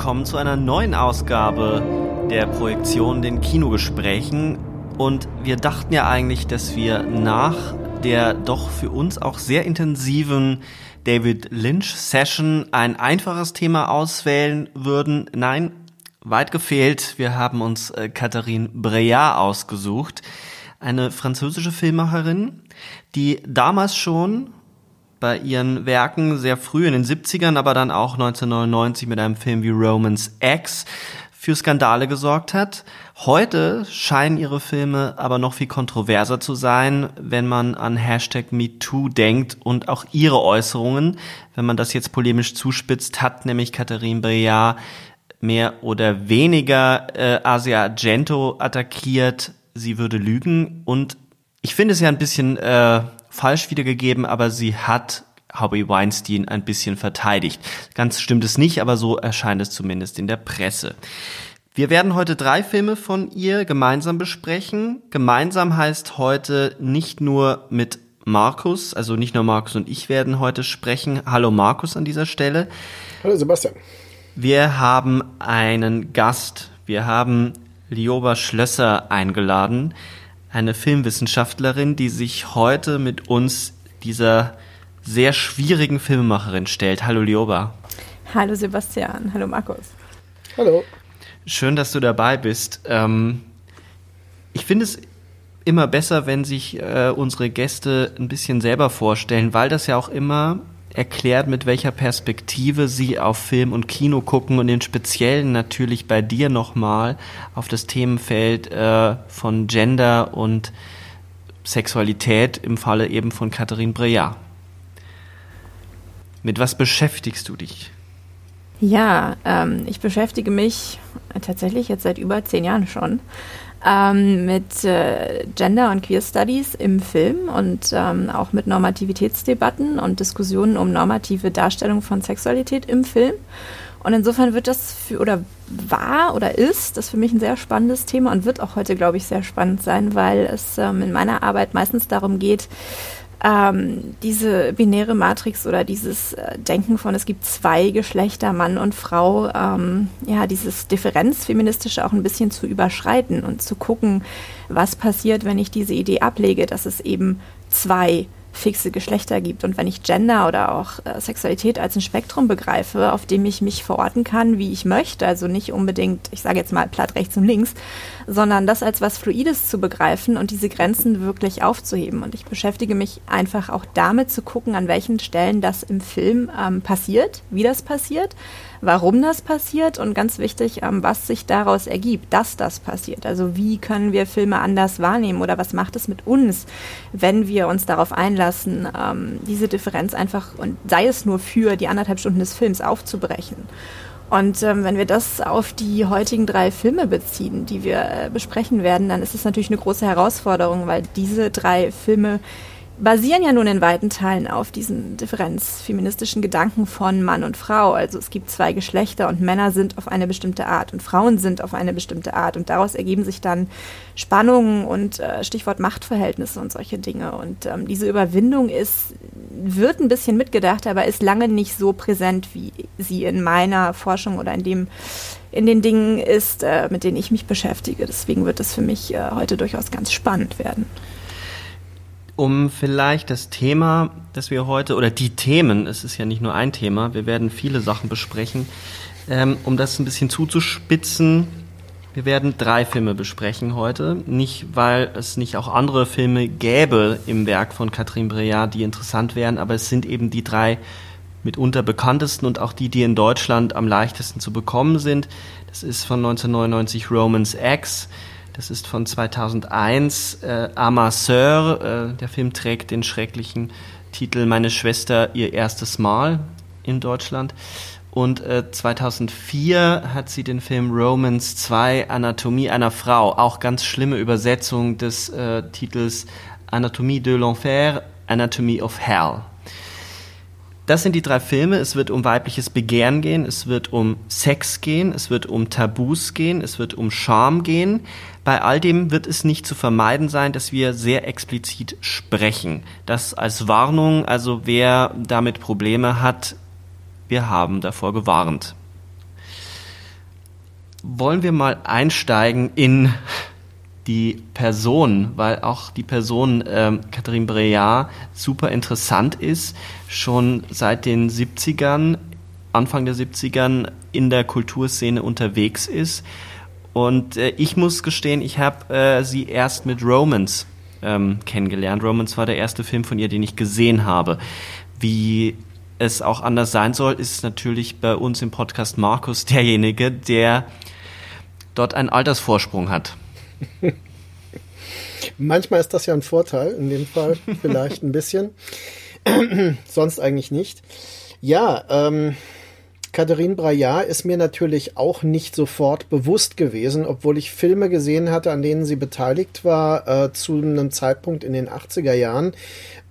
Willkommen zu einer neuen Ausgabe der Projektion den Kinogesprächen. Und wir dachten ja eigentlich, dass wir nach der doch für uns auch sehr intensiven David Lynch Session ein einfaches Thema auswählen würden. Nein, weit gefehlt. Wir haben uns äh, Catherine Breillat ausgesucht, eine französische Filmemacherin, die damals schon bei ihren Werken sehr früh in den 70ern, aber dann auch 1999 mit einem Film wie Romance X für Skandale gesorgt hat. Heute scheinen ihre Filme aber noch viel kontroverser zu sein, wenn man an Hashtag MeToo denkt und auch ihre Äußerungen, wenn man das jetzt polemisch zuspitzt, hat nämlich Catherine Breillat mehr oder weniger äh, Asia Argento attackiert, sie würde lügen. Und ich finde es ja ein bisschen äh, falsch wiedergegeben, aber sie hat Harvey Weinstein ein bisschen verteidigt. Ganz stimmt es nicht, aber so erscheint es zumindest in der Presse. Wir werden heute drei Filme von ihr gemeinsam besprechen. Gemeinsam heißt heute nicht nur mit Markus, also nicht nur Markus und ich werden heute sprechen. Hallo Markus an dieser Stelle. Hallo Sebastian. Wir haben einen Gast. Wir haben Lioba Schlösser eingeladen, eine Filmwissenschaftlerin, die sich heute mit uns dieser sehr schwierigen Filmemacherin stellt. Hallo Lioba. Hallo Sebastian, hallo Markus. Hallo. Schön, dass du dabei bist. Ähm, ich finde es immer besser, wenn sich äh, unsere Gäste ein bisschen selber vorstellen, weil das ja auch immer erklärt, mit welcher Perspektive sie auf Film und Kino gucken und im Speziellen natürlich bei dir nochmal auf das Themenfeld äh, von Gender und Sexualität im Falle eben von Catherine Breillat. Mit was beschäftigst du dich? Ja, ähm, ich beschäftige mich tatsächlich jetzt seit über zehn Jahren schon ähm, mit äh, Gender- und Queer Studies im Film und ähm, auch mit Normativitätsdebatten und Diskussionen um normative Darstellung von Sexualität im Film. Und insofern wird das für, oder war oder ist das für mich ein sehr spannendes Thema und wird auch heute, glaube ich, sehr spannend sein, weil es ähm, in meiner Arbeit meistens darum geht, ähm, diese binäre Matrix oder dieses äh, Denken von, es gibt zwei Geschlechter, Mann und Frau, ähm, ja, dieses Differenzfeministische auch ein bisschen zu überschreiten und zu gucken, was passiert, wenn ich diese Idee ablege, dass es eben zwei fixe Geschlechter gibt. Und wenn ich Gender oder auch äh, Sexualität als ein Spektrum begreife, auf dem ich mich verorten kann, wie ich möchte, also nicht unbedingt, ich sage jetzt mal platt rechts und links, sondern das als was Fluides zu begreifen und diese Grenzen wirklich aufzuheben. Und ich beschäftige mich einfach auch damit zu gucken, an welchen Stellen das im Film ähm, passiert, wie das passiert, warum das passiert und ganz wichtig, ähm, was sich daraus ergibt, dass das passiert. Also wie können wir Filme anders wahrnehmen oder was macht es mit uns, wenn wir uns darauf einlassen, ähm, diese Differenz einfach und sei es nur für die anderthalb Stunden des Films aufzubrechen. Und ähm, wenn wir das auf die heutigen drei Filme beziehen, die wir äh, besprechen werden, dann ist es natürlich eine große Herausforderung, weil diese drei Filme basieren ja nun in weiten Teilen auf diesen differenzfeministischen Gedanken von Mann und Frau. Also es gibt zwei Geschlechter und Männer sind auf eine bestimmte Art und Frauen sind auf eine bestimmte Art und daraus ergeben sich dann Spannungen und äh, Stichwort Machtverhältnisse und solche Dinge. Und ähm, diese Überwindung ist, wird ein bisschen mitgedacht, aber ist lange nicht so präsent, wie sie in meiner Forschung oder in dem in den Dingen ist, äh, mit denen ich mich beschäftige. Deswegen wird es für mich äh, heute durchaus ganz spannend werden um vielleicht das Thema, das wir heute, oder die Themen, es ist ja nicht nur ein Thema, wir werden viele Sachen besprechen, ähm, um das ein bisschen zuzuspitzen. Wir werden drei Filme besprechen heute. Nicht, weil es nicht auch andere Filme gäbe im Werk von Catherine Breillat, die interessant wären, aber es sind eben die drei mitunter bekanntesten und auch die, die in Deutschland am leichtesten zu bekommen sind. Das ist von 1999 Romans X, das ist von 2001 äh, Amasseur. Äh, der Film trägt den schrecklichen Titel Meine Schwester ihr erstes Mal in Deutschland. Und äh, 2004 hat sie den Film Romans 2 Anatomie einer Frau, auch ganz schlimme Übersetzung des äh, Titels Anatomie de l'Enfer, Anatomy of Hell. Das sind die drei Filme. Es wird um weibliches Begehren gehen, es wird um Sex gehen, es wird um Tabus gehen, es wird um Scham gehen. Bei all dem wird es nicht zu vermeiden sein, dass wir sehr explizit sprechen. Das als Warnung, also wer damit Probleme hat, wir haben davor gewarnt. Wollen wir mal einsteigen in die Person, weil auch die Person ähm, Catherine Breillat super interessant ist, schon seit den 70ern, Anfang der 70ern in der Kulturszene unterwegs ist. Und äh, ich muss gestehen, ich habe äh, sie erst mit Romans ähm, kennengelernt. Romans war der erste Film von ihr, den ich gesehen habe. Wie es auch anders sein soll, ist natürlich bei uns im Podcast Markus derjenige, der dort einen Altersvorsprung hat. Manchmal ist das ja ein Vorteil, in dem Fall vielleicht ein bisschen. Sonst eigentlich nicht. Ja, ähm, Catherine Braillard ist mir natürlich auch nicht sofort bewusst gewesen, obwohl ich Filme gesehen hatte, an denen sie beteiligt war, äh, zu einem Zeitpunkt in den 80er Jahren,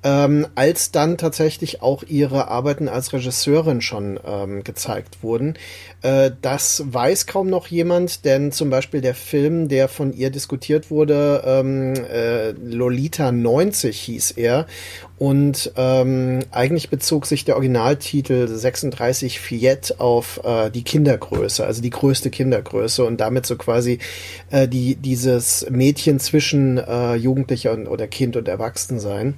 ähm, als dann tatsächlich auch ihre Arbeiten als Regisseurin schon ähm, gezeigt wurden. Äh, das weiß kaum noch jemand, denn zum Beispiel der Film, der von ihr diskutiert wurde, ähm, äh, Lolita 90 hieß er und ähm, eigentlich bezog sich der Originaltitel 36 Fiat auf äh, die Kindergröße, also die größte Kindergröße und damit so quasi äh, die dieses Mädchen zwischen äh, Jugendlicher und, oder Kind und Erwachsensein.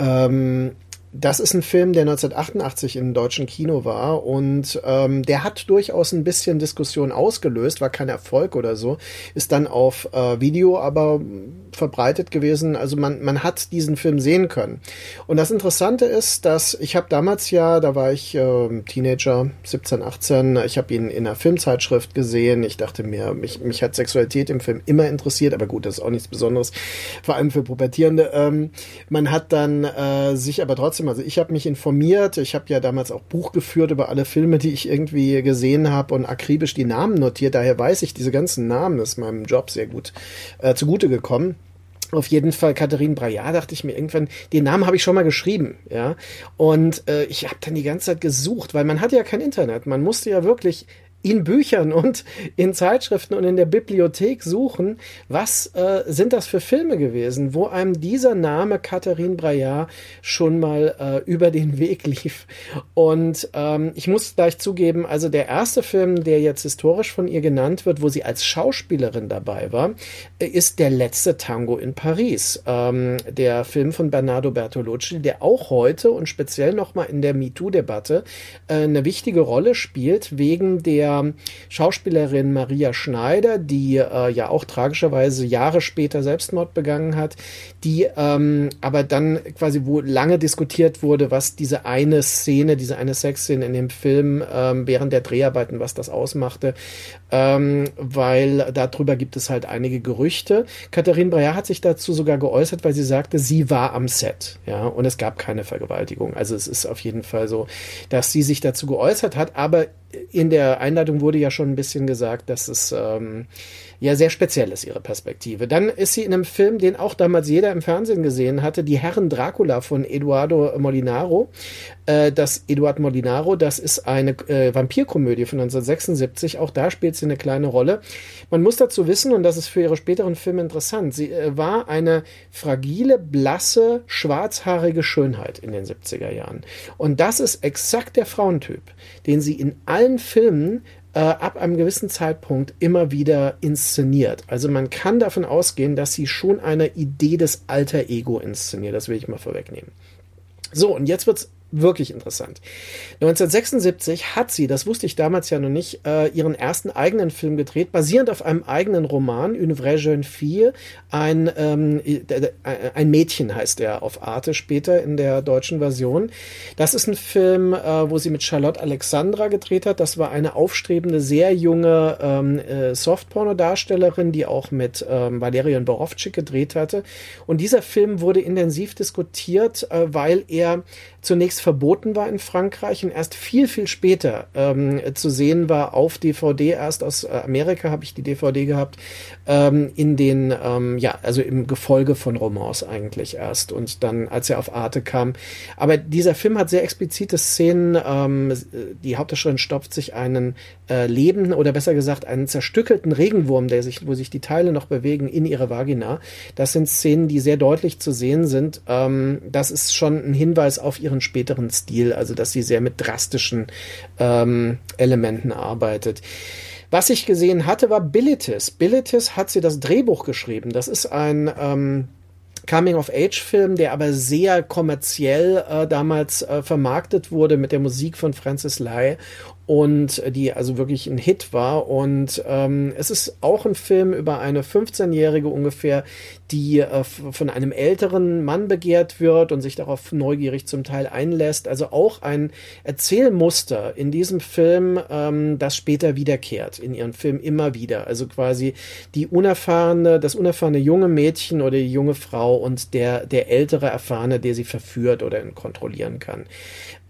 Ähm, das ist ein Film, der 1988 im deutschen Kino war und ähm, der hat durchaus ein bisschen Diskussion ausgelöst, war kein Erfolg oder so, ist dann auf äh, Video aber verbreitet gewesen. Also man, man hat diesen Film sehen können. Und das Interessante ist, dass ich habe damals ja, da war ich äh, Teenager, 17, 18, ich habe ihn in einer Filmzeitschrift gesehen. Ich dachte mir, mich, mich hat Sexualität im Film immer interessiert, aber gut, das ist auch nichts Besonderes, vor allem für Pubertierende. Ähm, man hat dann äh, sich aber trotzdem trotzdem, also ich habe mich informiert, ich habe ja damals auch Buch geführt über alle Filme, die ich irgendwie gesehen habe und akribisch die Namen notiert. Daher weiß ich diese ganzen Namen, ist meinem Job sehr gut äh, zugute gekommen. Auf jeden Fall Katharine Braillard dachte ich mir irgendwann, den Namen habe ich schon mal geschrieben, ja. Und äh, ich habe dann die ganze Zeit gesucht, weil man hat ja kein Internet. Man musste ja wirklich in Büchern und in Zeitschriften und in der Bibliothek suchen, was äh, sind das für Filme gewesen, wo einem dieser Name Catherine Braillard schon mal äh, über den Weg lief. Und ähm, ich muss gleich zugeben, also der erste Film, der jetzt historisch von ihr genannt wird, wo sie als Schauspielerin dabei war, äh, ist Der letzte Tango in Paris. Ähm, der Film von Bernardo Bertolucci, der auch heute und speziell nochmal in der MeToo-Debatte äh, eine wichtige Rolle spielt, wegen der der Schauspielerin Maria Schneider, die äh, ja auch tragischerweise Jahre später Selbstmord begangen hat, die ähm, aber dann quasi, wo lange diskutiert wurde, was diese eine Szene, diese eine Sexszene in dem Film ähm, während der Dreharbeiten, was das ausmachte, ähm, weil darüber gibt es halt einige Gerüchte. Katharine Breyer hat sich dazu sogar geäußert, weil sie sagte, sie war am Set, ja, und es gab keine Vergewaltigung. Also es ist auf jeden Fall so, dass sie sich dazu geäußert hat, aber in der Einleitung wurde ja schon ein bisschen gesagt, dass es ähm, ja sehr speziell ist, ihre Perspektive. Dann ist sie in einem Film, den auch damals jeder im Fernsehen gesehen hatte, Die Herren Dracula von Eduardo Molinaro. Äh, das Eduard Molinaro, das ist eine äh, Vampirkomödie von 1976. Auch da spielt sie eine kleine Rolle. Man muss dazu wissen, und das ist für ihre späteren Filme interessant, sie äh, war eine fragile, blasse, schwarzhaarige Schönheit in den 70er Jahren. Und das ist exakt der Frauentyp, den sie in allen Filmen äh, ab einem gewissen Zeitpunkt immer wieder inszeniert. Also man kann davon ausgehen, dass sie schon eine Idee des Alter Ego inszeniert. Das will ich mal vorwegnehmen. So, und jetzt wird's wirklich interessant. 1976 hat sie, das wusste ich damals ja noch nicht, äh, ihren ersten eigenen Film gedreht, basierend auf einem eigenen Roman, Une vraie jeune fille. Ein, ähm, ein Mädchen heißt er auf Arte später in der deutschen Version. Das ist ein Film, äh, wo sie mit Charlotte Alexandra gedreht hat. Das war eine aufstrebende, sehr junge ähm, äh, Softporno-Darstellerin, die auch mit ähm, Valerian Borowczyk gedreht hatte. Und dieser Film wurde intensiv diskutiert, äh, weil er zunächst verboten war in Frankreich und erst viel, viel später ähm, zu sehen war auf DVD. Erst aus Amerika habe ich die DVD gehabt, ähm, in den, ähm, ja, also im Gefolge von Romans eigentlich erst und dann, als er auf Arte kam. Aber dieser Film hat sehr explizite Szenen. Ähm, die Hauptdarstellerin stopft sich einen äh, lebenden oder besser gesagt einen zerstückelten Regenwurm, der sich, wo sich die Teile noch bewegen, in ihre Vagina. Das sind Szenen, die sehr deutlich zu sehen sind. Ähm, das ist schon ein Hinweis auf ihre ihren späteren Stil, also dass sie sehr mit drastischen ähm, Elementen arbeitet. Was ich gesehen hatte, war Bilitis. Bilitis hat sie das Drehbuch geschrieben. Das ist ein ähm, Coming-of-Age-Film, der aber sehr kommerziell äh, damals äh, vermarktet wurde mit der Musik von Francis Lai und die also wirklich ein Hit war. Und ähm, es ist auch ein Film über eine 15-Jährige ungefähr, die äh, von einem älteren Mann begehrt wird und sich darauf neugierig zum Teil einlässt. Also auch ein Erzählmuster in diesem Film, ähm, das später wiederkehrt in ihren Film immer wieder. Also quasi die unerfahrene, das unerfahrene junge Mädchen oder die junge Frau und der, der ältere Erfahrene, der sie verführt oder kontrollieren kann.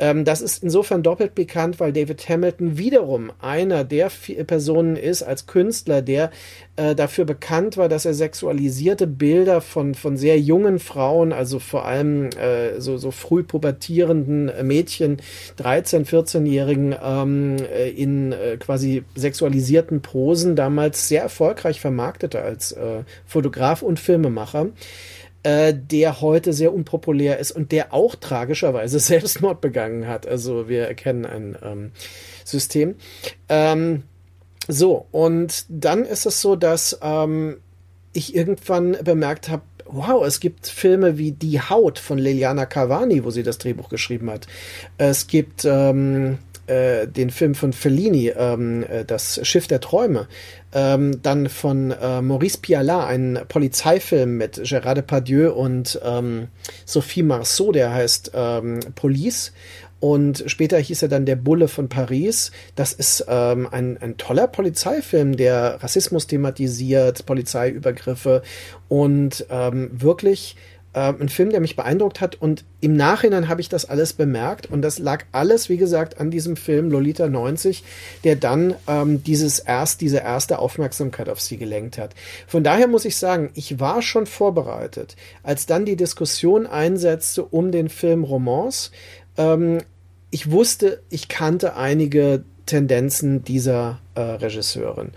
Ähm, das ist insofern doppelt bekannt, weil David Hamilton wiederum einer der Personen ist als Künstler, der äh, dafür bekannt war, dass er sexualisierte Bilder von, von sehr jungen Frauen, also vor allem äh, so, so früh pubertierenden Mädchen, 13-, 14-Jährigen, ähm, äh, in äh, quasi sexualisierten Posen damals sehr erfolgreich vermarktete als äh, Fotograf und Filmemacher äh, der heute sehr unpopulär ist und der auch tragischerweise Selbstmord begangen hat. Also wir erkennen ein ähm, System. Ähm, so, und dann ist es so, dass ähm, ich irgendwann bemerkt habe, wow, es gibt Filme wie Die Haut von Liliana Cavani, wo sie das Drehbuch geschrieben hat. Es gibt ähm, äh, den Film von Fellini, ähm, äh, Das Schiff der Träume, ähm, dann von äh, Maurice Pialat, ein Polizeifilm mit Gérard Depardieu und ähm, Sophie Marceau, der heißt ähm, Police. Und später hieß er dann Der Bulle von Paris. Das ist ähm, ein, ein toller Polizeifilm, der Rassismus thematisiert, Polizeiübergriffe und ähm, wirklich äh, ein Film, der mich beeindruckt hat und im Nachhinein habe ich das alles bemerkt und das lag alles, wie gesagt, an diesem Film Lolita 90, der dann ähm, dieses erst, diese erste Aufmerksamkeit auf sie gelenkt hat. Von daher muss ich sagen, ich war schon vorbereitet, als dann die Diskussion einsetzte um den Film Romance. Ähm, ich wusste, ich kannte einige Tendenzen dieser Regisseurin.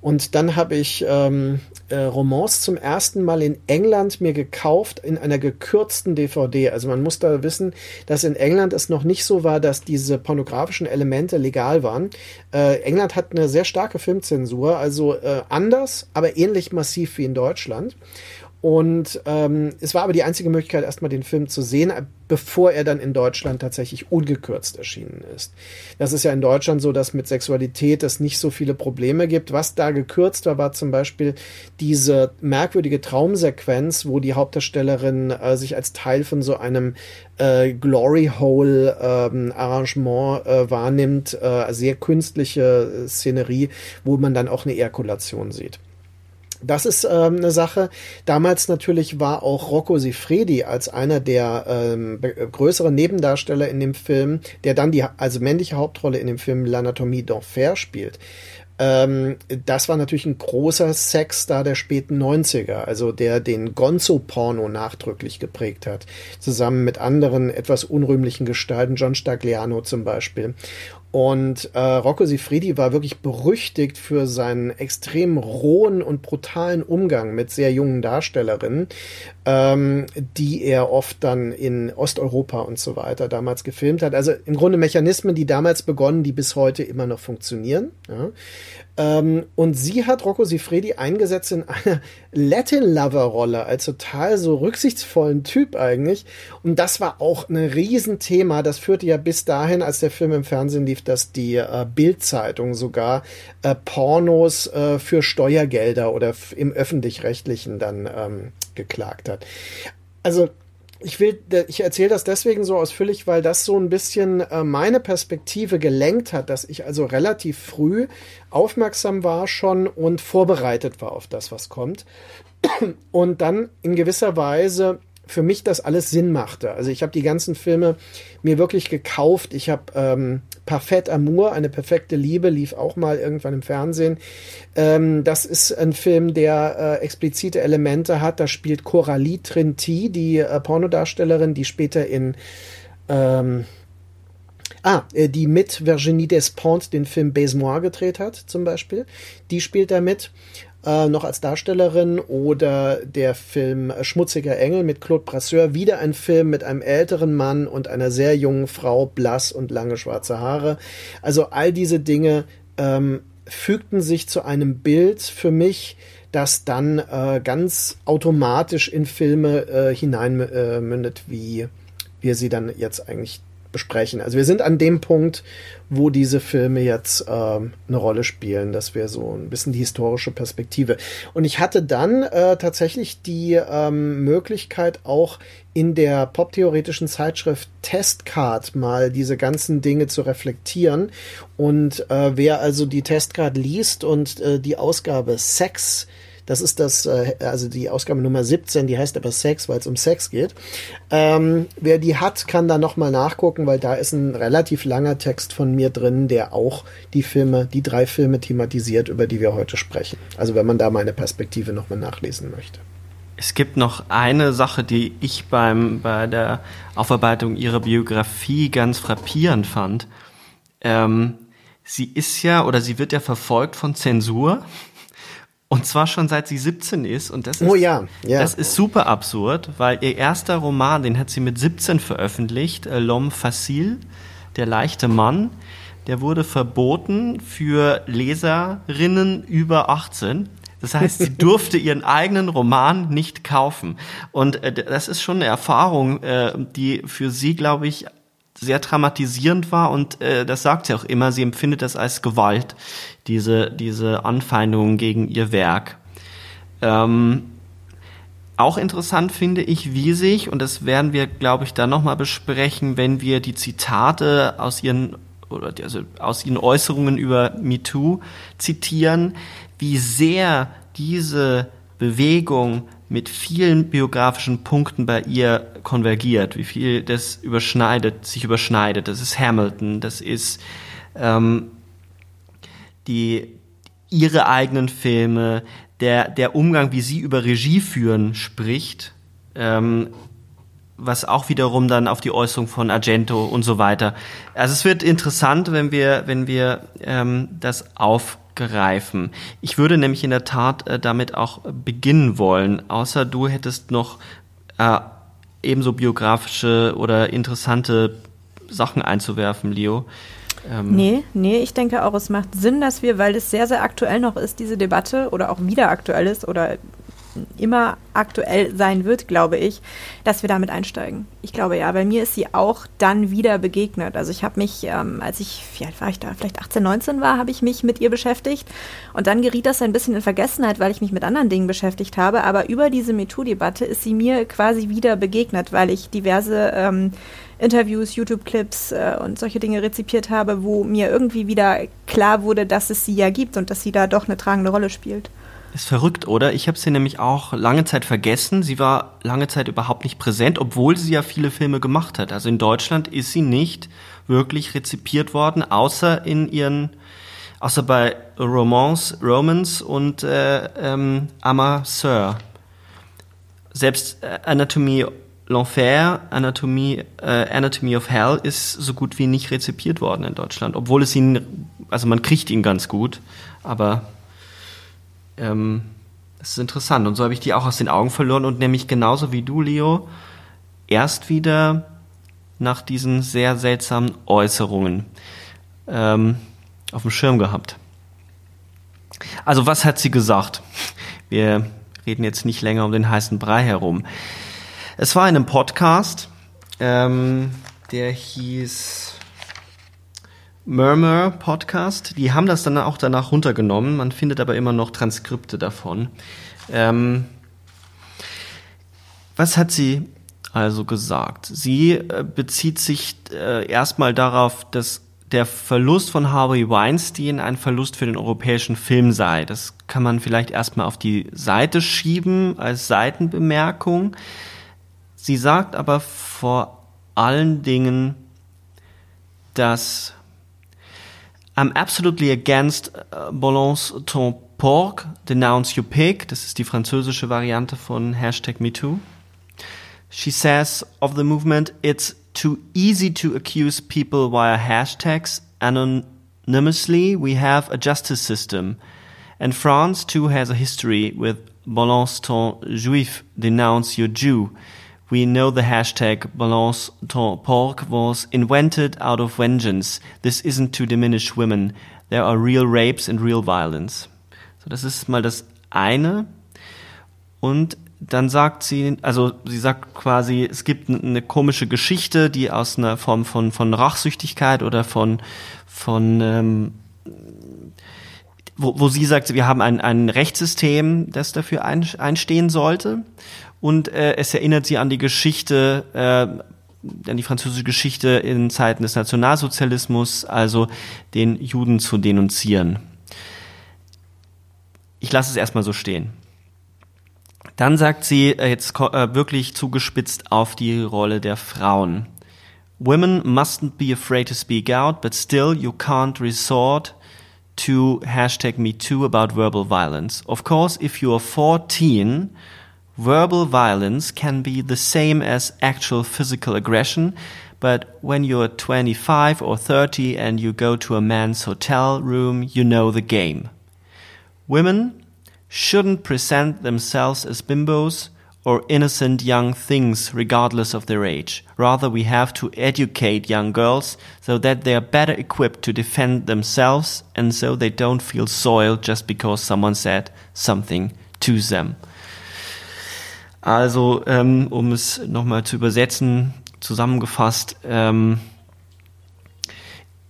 Und dann habe ich ähm, äh, Romance zum ersten Mal in England mir gekauft in einer gekürzten DVD. Also man muss da wissen, dass in England es noch nicht so war, dass diese pornografischen Elemente legal waren. Äh, England hat eine sehr starke Filmzensur, also äh, anders, aber ähnlich massiv wie in Deutschland. Und ähm, es war aber die einzige Möglichkeit, erstmal den Film zu sehen, bevor er dann in Deutschland tatsächlich ungekürzt erschienen ist. Das ist ja in Deutschland so, dass mit Sexualität es nicht so viele Probleme gibt. Was da gekürzt war, war zum Beispiel diese merkwürdige Traumsequenz, wo die Hauptdarstellerin äh, sich als Teil von so einem äh, Glory Hole ähm, Arrangement äh, wahrnimmt, äh, sehr künstliche äh, Szenerie, wo man dann auch eine Ejakulation sieht. Das ist ähm, eine Sache. Damals natürlich war auch Rocco Sifredi als einer der ähm, größeren Nebendarsteller in dem Film, der dann die also männliche Hauptrolle in dem Film L'Anatomie d'Enfer spielt. Ähm, das war natürlich ein großer Sexstar der späten 90er, also der den Gonzo-Porno nachdrücklich geprägt hat, zusammen mit anderen etwas unrühmlichen Gestalten, John Stagliano zum Beispiel. Und äh, Rocco Sifredi war wirklich berüchtigt für seinen extrem rohen und brutalen Umgang mit sehr jungen Darstellerinnen, ähm, die er oft dann in Osteuropa und so weiter damals gefilmt hat. Also im Grunde Mechanismen, die damals begonnen, die bis heute immer noch funktionieren. Ja. Ähm, und sie hat Rocco Sifredi eingesetzt in einer Latin-Lover-Rolle als total so rücksichtsvollen Typ eigentlich. Und das war auch ein Riesenthema. Das führte ja bis dahin, als der Film im Fernsehen lief, dass die äh, Bild-Zeitung sogar äh, Pornos äh, für Steuergelder oder im öffentlich-rechtlichen dann ähm, geklagt hat. Also ich will, ich erzähle das deswegen so ausführlich, weil das so ein bisschen äh, meine Perspektive gelenkt hat, dass ich also relativ früh aufmerksam war schon und vorbereitet war auf das, was kommt. Und dann in gewisser Weise für mich das alles Sinn machte. Also ich habe die ganzen Filme mir wirklich gekauft. Ich habe ähm, Parfait Amour, eine perfekte Liebe, lief auch mal irgendwann im Fernsehen. Ähm, das ist ein Film, der äh, explizite Elemente hat. Da spielt Coralie Trinti, die äh, Pornodarstellerin, die später in ähm, Ah, äh, die mit Virginie Despentes den Film Baise-moi gedreht hat, zum Beispiel. Die spielt da mit äh, noch als Darstellerin oder der Film Schmutziger Engel mit Claude Brasseur, wieder ein Film mit einem älteren Mann und einer sehr jungen Frau, blass und lange schwarze Haare. Also all diese Dinge ähm, fügten sich zu einem Bild für mich, das dann äh, ganz automatisch in Filme äh, hineinmündet, wie wir sie dann jetzt eigentlich besprechen. Also wir sind an dem Punkt, wo diese Filme jetzt ähm, eine Rolle spielen, dass wir so ein bisschen die historische Perspektive. Und ich hatte dann äh, tatsächlich die ähm, Möglichkeit auch in der poptheoretischen Zeitschrift Testcard mal diese ganzen Dinge zu reflektieren. Und äh, wer also die Testcard liest und äh, die Ausgabe Sex das ist das, äh, also die Ausgabe Nummer 17, die heißt aber Sex, weil es um Sex geht. Ähm, wer die hat, kann da nochmal nachgucken, weil da ist ein relativ langer Text von mir drin, der auch die Filme, die drei Filme thematisiert, über die wir heute sprechen. Also wenn man da meine Perspektive nochmal nachlesen möchte. Es gibt noch eine Sache, die ich beim, bei der Aufarbeitung ihrer Biografie ganz frappierend fand. Ähm, sie ist ja oder sie wird ja verfolgt von Zensur. Und zwar schon seit sie 17 ist. Und das ist, oh ja, ja. das ist super absurd, weil ihr erster Roman, den hat sie mit 17 veröffentlicht, äh, L'Homme Facile, der leichte Mann, der wurde verboten für Leserinnen über 18. Das heißt, sie durfte ihren eigenen Roman nicht kaufen. Und äh, das ist schon eine Erfahrung, äh, die für sie, glaube ich, sehr traumatisierend war und äh, das sagt sie auch immer, sie empfindet das als Gewalt, diese, diese Anfeindungen gegen ihr Werk. Ähm, auch interessant finde ich, wie sich, und das werden wir, glaube ich, dann nochmal besprechen, wenn wir die Zitate aus ihren, oder also aus ihren Äußerungen über MeToo zitieren, wie sehr diese Bewegung mit vielen biografischen Punkten bei ihr konvergiert, wie viel das überschneidet, sich überschneidet. Das ist Hamilton, das ist ähm, die ihre eigenen Filme, der der Umgang, wie sie über Regie führen spricht, ähm, was auch wiederum dann auf die Äußerung von Argento und so weiter. Also es wird interessant, wenn wir wenn wir ähm, das auf greifen. Ich würde nämlich in der Tat äh, damit auch beginnen wollen, außer du hättest noch äh, ebenso biografische oder interessante Sachen einzuwerfen, Leo. Ähm nee, nee, ich denke auch, es macht Sinn, dass wir, weil es sehr, sehr aktuell noch ist, diese Debatte oder auch wieder aktuell ist oder immer aktuell sein wird, glaube ich, dass wir damit einsteigen. Ich glaube ja, bei mir ist sie auch dann wieder begegnet. Also ich habe mich, ähm, als ich, wie alt war ich da, vielleicht 18, 19 war, habe ich mich mit ihr beschäftigt und dann geriet das ein bisschen in Vergessenheit, weil ich mich mit anderen Dingen beschäftigt habe. Aber über diese MeToo-Debatte ist sie mir quasi wieder begegnet, weil ich diverse ähm, Interviews, YouTube-Clips äh, und solche Dinge rezipiert habe, wo mir irgendwie wieder klar wurde, dass es sie ja gibt und dass sie da doch eine tragende Rolle spielt. Ist verrückt, oder? Ich habe sie nämlich auch lange Zeit vergessen. Sie war lange Zeit überhaupt nicht präsent, obwohl sie ja viele Filme gemacht hat. Also in Deutschland ist sie nicht wirklich rezipiert worden, außer in ihren, außer bei Romance, Romance und äh, ähm, Ama Sir. Selbst äh, Anatomie L'Enfer, Anatomie, äh, Anatomy of Hell ist so gut wie nicht rezipiert worden in Deutschland, obwohl es ihn, also man kriegt ihn ganz gut, aber ähm, das ist interessant. Und so habe ich die auch aus den Augen verloren und nämlich genauso wie du, Leo, erst wieder nach diesen sehr seltsamen Äußerungen ähm, auf dem Schirm gehabt. Also was hat sie gesagt? Wir reden jetzt nicht länger um den heißen Brei herum. Es war in einem Podcast, ähm, der hieß Murmur Podcast. Die haben das dann auch danach runtergenommen. Man findet aber immer noch Transkripte davon. Ähm, was hat sie also gesagt? Sie äh, bezieht sich äh, erstmal darauf, dass der Verlust von Harvey Weinstein ein Verlust für den europäischen Film sei. Das kann man vielleicht erstmal auf die Seite schieben als Seitenbemerkung. Sie sagt aber vor allen Dingen, dass I'm absolutely against uh, balance ton porc, denounce your pig. Das ist die französische Variante von Hashtag MeToo. She says of the movement, it's too easy to accuse people via hashtags anonymously. We have a justice system. And France too has a history with balance ton juif, denounce your Jew. We know the hashtag balance ton porc was invented out of vengeance. This isn't to diminish women. There are real rapes and real violence. So, das ist mal das eine. Und dann sagt sie, also sie sagt quasi, es gibt eine komische Geschichte, die aus einer Form von, von Rachsüchtigkeit oder von, von ähm, wo, wo sie sagt, wir haben ein, ein Rechtssystem, das dafür ein, einstehen sollte. Und äh, es erinnert sie an die Geschichte, äh, an die französische Geschichte in Zeiten des Nationalsozialismus, also den Juden zu denunzieren. Ich lasse es erstmal so stehen. Dann sagt sie äh, jetzt äh, wirklich zugespitzt auf die Rolle der Frauen. Women mustn't be afraid to speak out, but still you can't resort to hashtag me too about verbal violence. Of course, if you are 14, verbal violence can be the same as actual physical aggression, but when you're 25 or 30 and you go to a man's hotel room, you know the game. Women shouldn't present themselves as bimbos or innocent young things regardless of their age. Rather, we have to educate young girls so that they are better equipped to defend themselves and so they don't feel soiled just because someone said something to them. Also, ähm, um es nochmal zu übersetzen, zusammengefasst, ähm,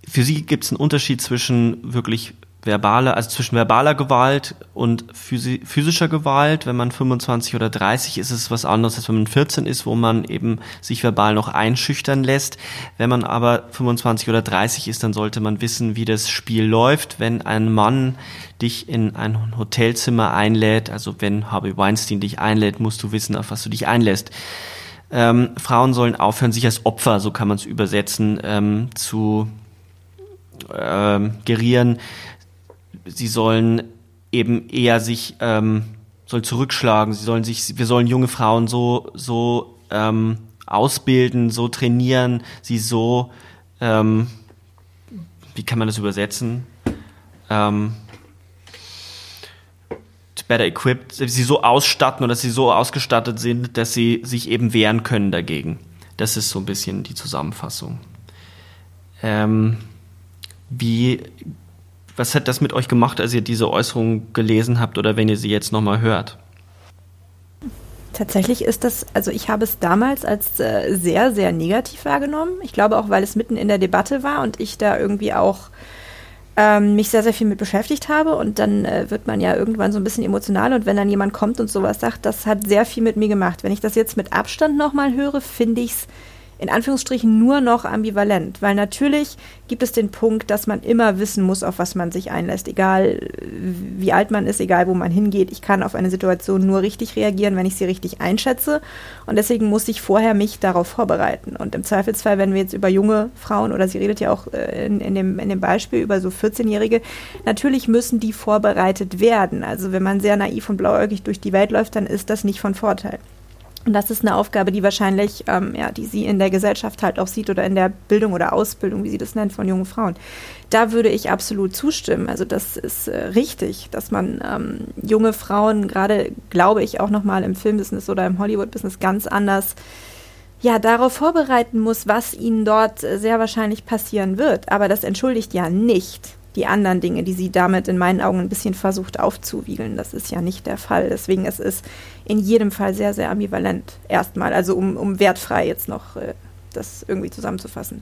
für sie gibt es einen Unterschied zwischen wirklich verbale, also zwischen verbaler Gewalt und physischer Gewalt. Wenn man 25 oder 30 ist, ist es was anderes, als wenn man 14 ist, wo man eben sich verbal noch einschüchtern lässt. Wenn man aber 25 oder 30 ist, dann sollte man wissen, wie das Spiel läuft. Wenn ein Mann dich in ein Hotelzimmer einlädt, also wenn Harvey Weinstein dich einlädt, musst du wissen, auf was du dich einlässt. Ähm, Frauen sollen aufhören, sich als Opfer, so kann man es übersetzen, ähm, zu ähm, gerieren sie sollen eben eher sich ähm, soll zurückschlagen. Sie sollen sich, wir sollen junge Frauen so so ähm, ausbilden, so trainieren, sie so ähm, wie kann man das übersetzen? Ähm, better equipped, sie so ausstatten oder dass sie so ausgestattet sind, dass sie sich eben wehren können dagegen. Das ist so ein bisschen die Zusammenfassung. Ähm, wie was hat das mit euch gemacht, als ihr diese Äußerung gelesen habt oder wenn ihr sie jetzt nochmal hört? Tatsächlich ist das, also ich habe es damals als äh, sehr, sehr negativ wahrgenommen. Ich glaube auch, weil es mitten in der Debatte war und ich da irgendwie auch ähm, mich sehr, sehr viel mit beschäftigt habe. Und dann äh, wird man ja irgendwann so ein bisschen emotional. Und wenn dann jemand kommt und sowas sagt, das hat sehr viel mit mir gemacht. Wenn ich das jetzt mit Abstand nochmal höre, finde ich es in Anführungsstrichen nur noch ambivalent, weil natürlich gibt es den Punkt, dass man immer wissen muss, auf was man sich einlässt, egal wie alt man ist, egal wo man hingeht. Ich kann auf eine Situation nur richtig reagieren, wenn ich sie richtig einschätze und deswegen muss ich vorher mich darauf vorbereiten. Und im Zweifelsfall, wenn wir jetzt über junge Frauen oder sie redet ja auch äh, in, in, dem, in dem Beispiel über so 14-Jährige, natürlich müssen die vorbereitet werden. Also wenn man sehr naiv und blauäugig durch die Welt läuft, dann ist das nicht von Vorteil. Und das ist eine Aufgabe, die wahrscheinlich, ähm, ja, die sie in der Gesellschaft halt auch sieht oder in der Bildung oder Ausbildung, wie sie das nennt, von jungen Frauen. Da würde ich absolut zustimmen. Also das ist äh, richtig, dass man ähm, junge Frauen gerade, glaube ich, auch nochmal im Filmbusiness oder im Hollywood-Business ganz anders ja, darauf vorbereiten muss, was ihnen dort äh, sehr wahrscheinlich passieren wird. Aber das entschuldigt ja nicht, die anderen Dinge, die sie damit in meinen Augen ein bisschen versucht aufzuwiegeln. Das ist ja nicht der Fall. Deswegen es ist in jedem Fall sehr, sehr ambivalent erstmal. Also um, um wertfrei jetzt noch äh, das irgendwie zusammenzufassen.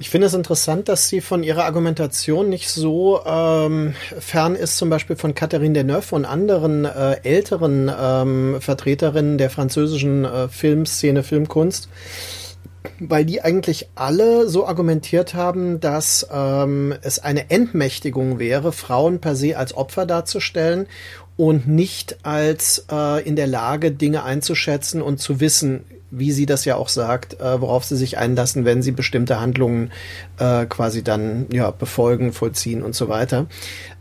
Ich finde es interessant, dass sie von ihrer Argumentation nicht so ähm, fern ist, zum Beispiel von Catherine Deneuve und anderen äh, älteren ähm, Vertreterinnen der französischen äh, Filmszene, Filmkunst weil die eigentlich alle so argumentiert haben, dass ähm, es eine Entmächtigung wäre, Frauen per se als Opfer darzustellen und nicht als äh, in der Lage, Dinge einzuschätzen und zu wissen, wie sie das ja auch sagt, äh, worauf sie sich einlassen, wenn sie bestimmte Handlungen äh, quasi dann ja befolgen, vollziehen und so weiter.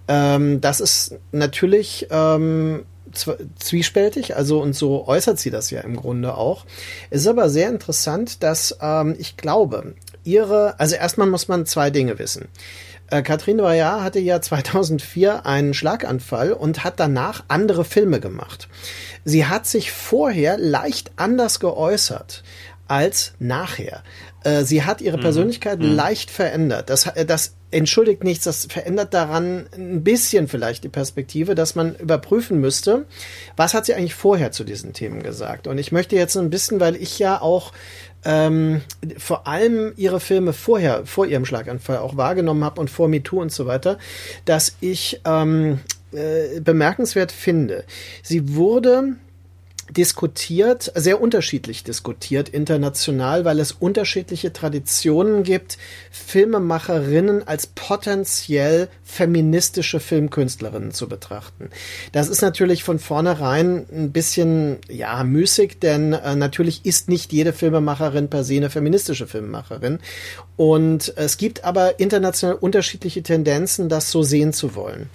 Ähm, das ist natürlich ähm, zwiespältig, also und so äußert sie das ja im Grunde auch. Es ist aber sehr interessant, dass ähm, ich glaube, ihre, also erstmal muss man zwei Dinge wissen. Äh, Catherine Bayard hatte ja 2004 einen Schlaganfall und hat danach andere Filme gemacht. Sie hat sich vorher leicht anders geäußert als nachher. Äh, sie hat ihre mhm. Persönlichkeit mhm. leicht verändert. Das, äh, das entschuldigt nichts, das verändert daran ein bisschen vielleicht die Perspektive, dass man überprüfen müsste, was hat sie eigentlich vorher zu diesen Themen gesagt. Und ich möchte jetzt ein bisschen, weil ich ja auch ähm, vor allem ihre Filme vorher, vor ihrem Schlaganfall auch wahrgenommen habe und vor MeToo und so weiter, dass ich ähm, äh, bemerkenswert finde. Sie wurde diskutiert, sehr unterschiedlich diskutiert international, weil es unterschiedliche Traditionen gibt, Filmemacherinnen als potenziell feministische Filmkünstlerinnen zu betrachten. Das ist natürlich von vornherein ein bisschen, ja, müßig, denn äh, natürlich ist nicht jede Filmemacherin per se eine feministische Filmemacherin. Und es gibt aber international unterschiedliche Tendenzen, das so sehen zu wollen.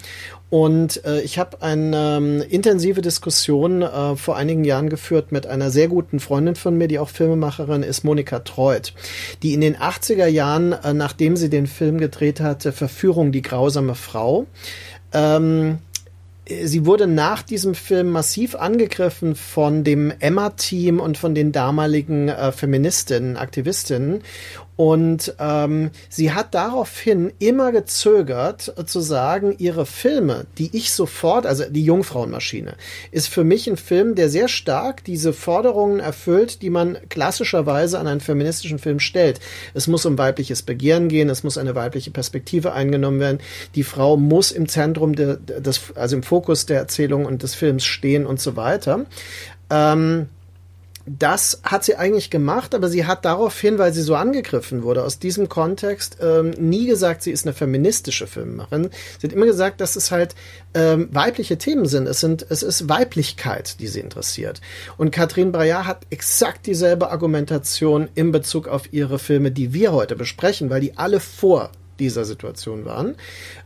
Und äh, ich habe eine ähm, intensive Diskussion äh, vor einigen Jahren geführt mit einer sehr guten Freundin von mir, die auch Filmemacherin ist, Monika Treut, die in den 80er Jahren, äh, nachdem sie den Film gedreht hatte, Verführung, die grausame Frau, ähm, sie wurde nach diesem Film massiv angegriffen von dem Emma-Team und von den damaligen äh, Feministinnen, Aktivistinnen. Und ähm, sie hat daraufhin immer gezögert äh, zu sagen, ihre Filme, die ich sofort, also die Jungfrauenmaschine, ist für mich ein Film, der sehr stark diese Forderungen erfüllt, die man klassischerweise an einen feministischen Film stellt. Es muss um weibliches Begehren gehen, es muss eine weibliche Perspektive eingenommen werden. Die Frau muss im Zentrum de, des, also im Fokus der Erzählung und des Films stehen und so weiter. Ähm, das hat sie eigentlich gemacht, aber sie hat daraufhin, weil sie so angegriffen wurde, aus diesem Kontext ähm, nie gesagt, sie ist eine feministische Filmemacherin. Sie hat immer gesagt, dass es halt ähm, weibliche Themen sind. Es sind, es ist Weiblichkeit, die sie interessiert. Und Catherine Breillat hat exakt dieselbe Argumentation in Bezug auf ihre Filme, die wir heute besprechen, weil die alle vor dieser Situation waren.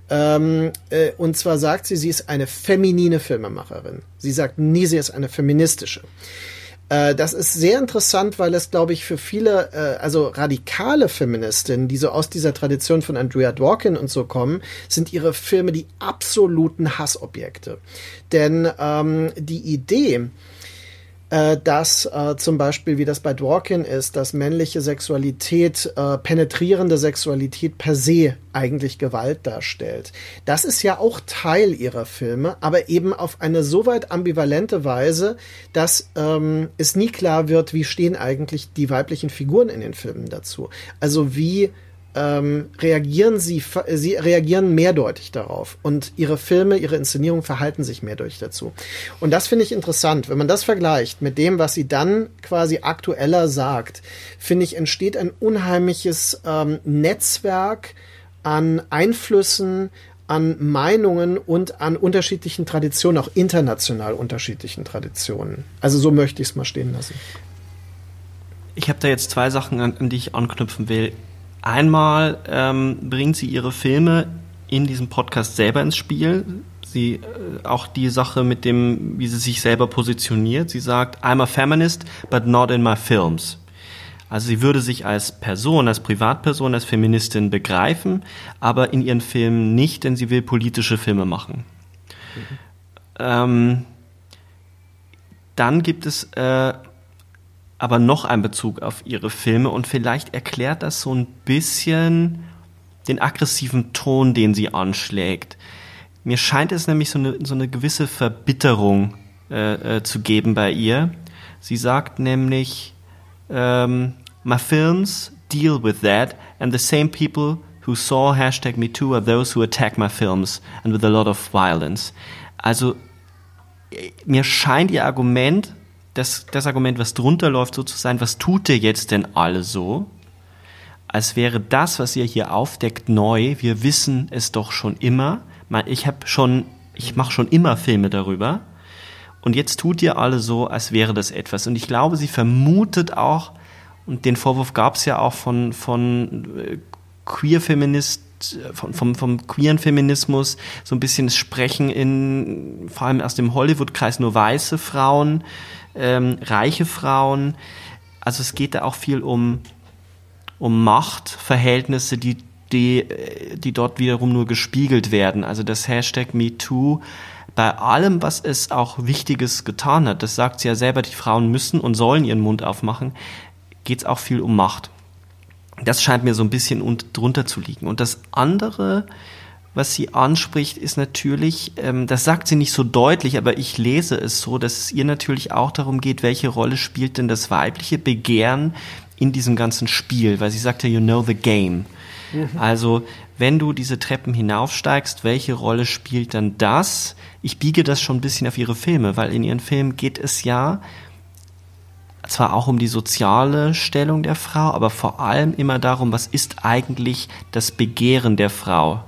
Ähm, äh, und zwar sagt sie, sie ist eine feminine Filmemacherin. Sie sagt nie, sie ist eine feministische. Äh, das ist sehr interessant, weil es, glaube ich, für viele, äh, also radikale Feministinnen, die so aus dieser Tradition von Andrea Dworkin und so kommen, sind ihre Filme die absoluten Hassobjekte. Denn ähm, die Idee, äh, dass äh, zum Beispiel, wie das bei Dworkin ist, dass männliche Sexualität, äh, penetrierende Sexualität per se eigentlich Gewalt darstellt. Das ist ja auch Teil ihrer Filme, aber eben auf eine so weit ambivalente Weise, dass ähm, es nie klar wird, wie stehen eigentlich die weiblichen Figuren in den Filmen dazu. Also wie ähm, reagieren sie, sie reagieren mehrdeutig darauf und ihre Filme, ihre Inszenierungen verhalten sich mehrdeutig dazu. Und das finde ich interessant. Wenn man das vergleicht mit dem, was sie dann quasi aktueller sagt, finde ich, entsteht ein unheimliches ähm, Netzwerk an Einflüssen, an Meinungen und an unterschiedlichen Traditionen, auch international unterschiedlichen Traditionen. Also so möchte ich es mal stehen lassen. Ich habe da jetzt zwei Sachen, an, an die ich anknüpfen will. Einmal ähm, bringt sie ihre Filme in diesem Podcast selber ins Spiel. Sie äh, auch die Sache mit dem, wie sie sich selber positioniert. Sie sagt, I'm a feminist, but not in my films. Also sie würde sich als Person, als Privatperson, als Feministin begreifen, aber in ihren Filmen nicht, denn sie will politische Filme machen. Mhm. Ähm, dann gibt es äh, aber noch einen Bezug auf ihre Filme und vielleicht erklärt das so ein bisschen den aggressiven Ton, den sie anschlägt. Mir scheint es nämlich so eine, so eine gewisse Verbitterung äh, äh, zu geben bei ihr. Sie sagt nämlich, ähm, my films deal with that and the same people who saw hashtag MeToo are those who attack my films and with a lot of violence. Also mir scheint ihr Argument, das, das Argument, was drunter läuft, so zu sein, was tut ihr jetzt denn alle so? Als wäre das, was ihr hier aufdeckt, neu. Wir wissen es doch schon immer. Ich habe schon, ich mache schon immer Filme darüber. Und jetzt tut ihr alle so, als wäre das etwas. Und ich glaube, sie vermutet auch, und den Vorwurf gab es ja auch von, von äh, Queer-Feminist, vom, vom, vom queeren Feminismus, so ein bisschen das Sprechen in, vor allem aus dem Hollywood-Kreis, nur weiße Frauen, ähm, reiche Frauen. Also es geht da auch viel um, um Machtverhältnisse, die, die, die dort wiederum nur gespiegelt werden. Also das Hashtag MeToo, bei allem, was es auch Wichtiges getan hat, das sagt sie ja selber, die Frauen müssen und sollen ihren Mund aufmachen, geht es auch viel um Macht. Das scheint mir so ein bisschen drunter zu liegen. Und das andere, was sie anspricht, ist natürlich, ähm, das sagt sie nicht so deutlich, aber ich lese es so, dass es ihr natürlich auch darum geht, welche Rolle spielt denn das weibliche Begehren in diesem ganzen Spiel, weil sie sagt ja, you know the game. Mhm. Also, wenn du diese Treppen hinaufsteigst, welche Rolle spielt dann das? Ich biege das schon ein bisschen auf ihre Filme, weil in ihren Filmen geht es ja zwar auch um die soziale Stellung der Frau, aber vor allem immer darum, was ist eigentlich das Begehren der Frau,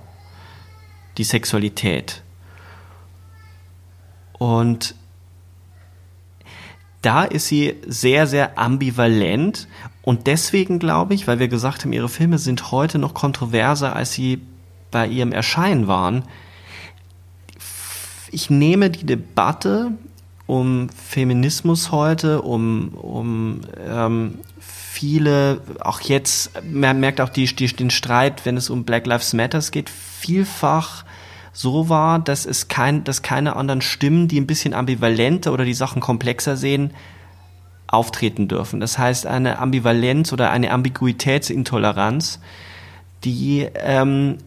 die Sexualität. Und da ist sie sehr, sehr ambivalent und deswegen glaube ich, weil wir gesagt haben, ihre Filme sind heute noch kontroverser, als sie bei ihrem Erscheinen waren. Ich nehme die Debatte um Feminismus heute, um, um ähm, viele, auch jetzt, man merkt auch die, die, den Streit, wenn es um Black Lives Matters geht, vielfach so war, dass es kein, dass keine anderen Stimmen, die ein bisschen ambivalenter oder die Sachen komplexer sehen, auftreten dürfen. Das heißt, eine Ambivalenz oder eine Ambiguitätsintoleranz, die ähm,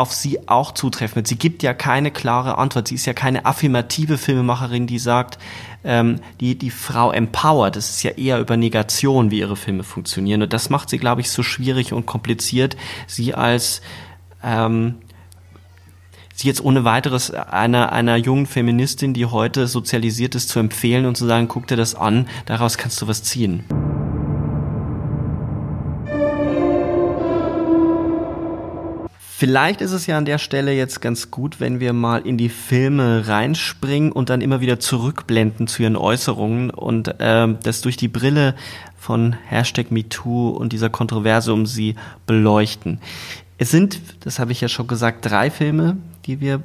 auf sie auch zutreffen wird. Sie gibt ja keine klare Antwort. Sie ist ja keine affirmative Filmemacherin, die sagt, ähm, die die Frau empowert. Das ist ja eher über Negation, wie ihre Filme funktionieren. Und das macht sie, glaube ich, so schwierig und kompliziert, sie als ähm, sie jetzt ohne weiteres einer, einer jungen Feministin, die heute sozialisiert ist, zu empfehlen und zu sagen, guck dir das an, daraus kannst du was ziehen. Vielleicht ist es ja an der Stelle jetzt ganz gut, wenn wir mal in die Filme reinspringen und dann immer wieder zurückblenden zu ihren Äußerungen und äh, das durch die Brille von Hashtag MeToo und dieser Kontroverse um sie beleuchten. Es sind, das habe ich ja schon gesagt, drei Filme, die wir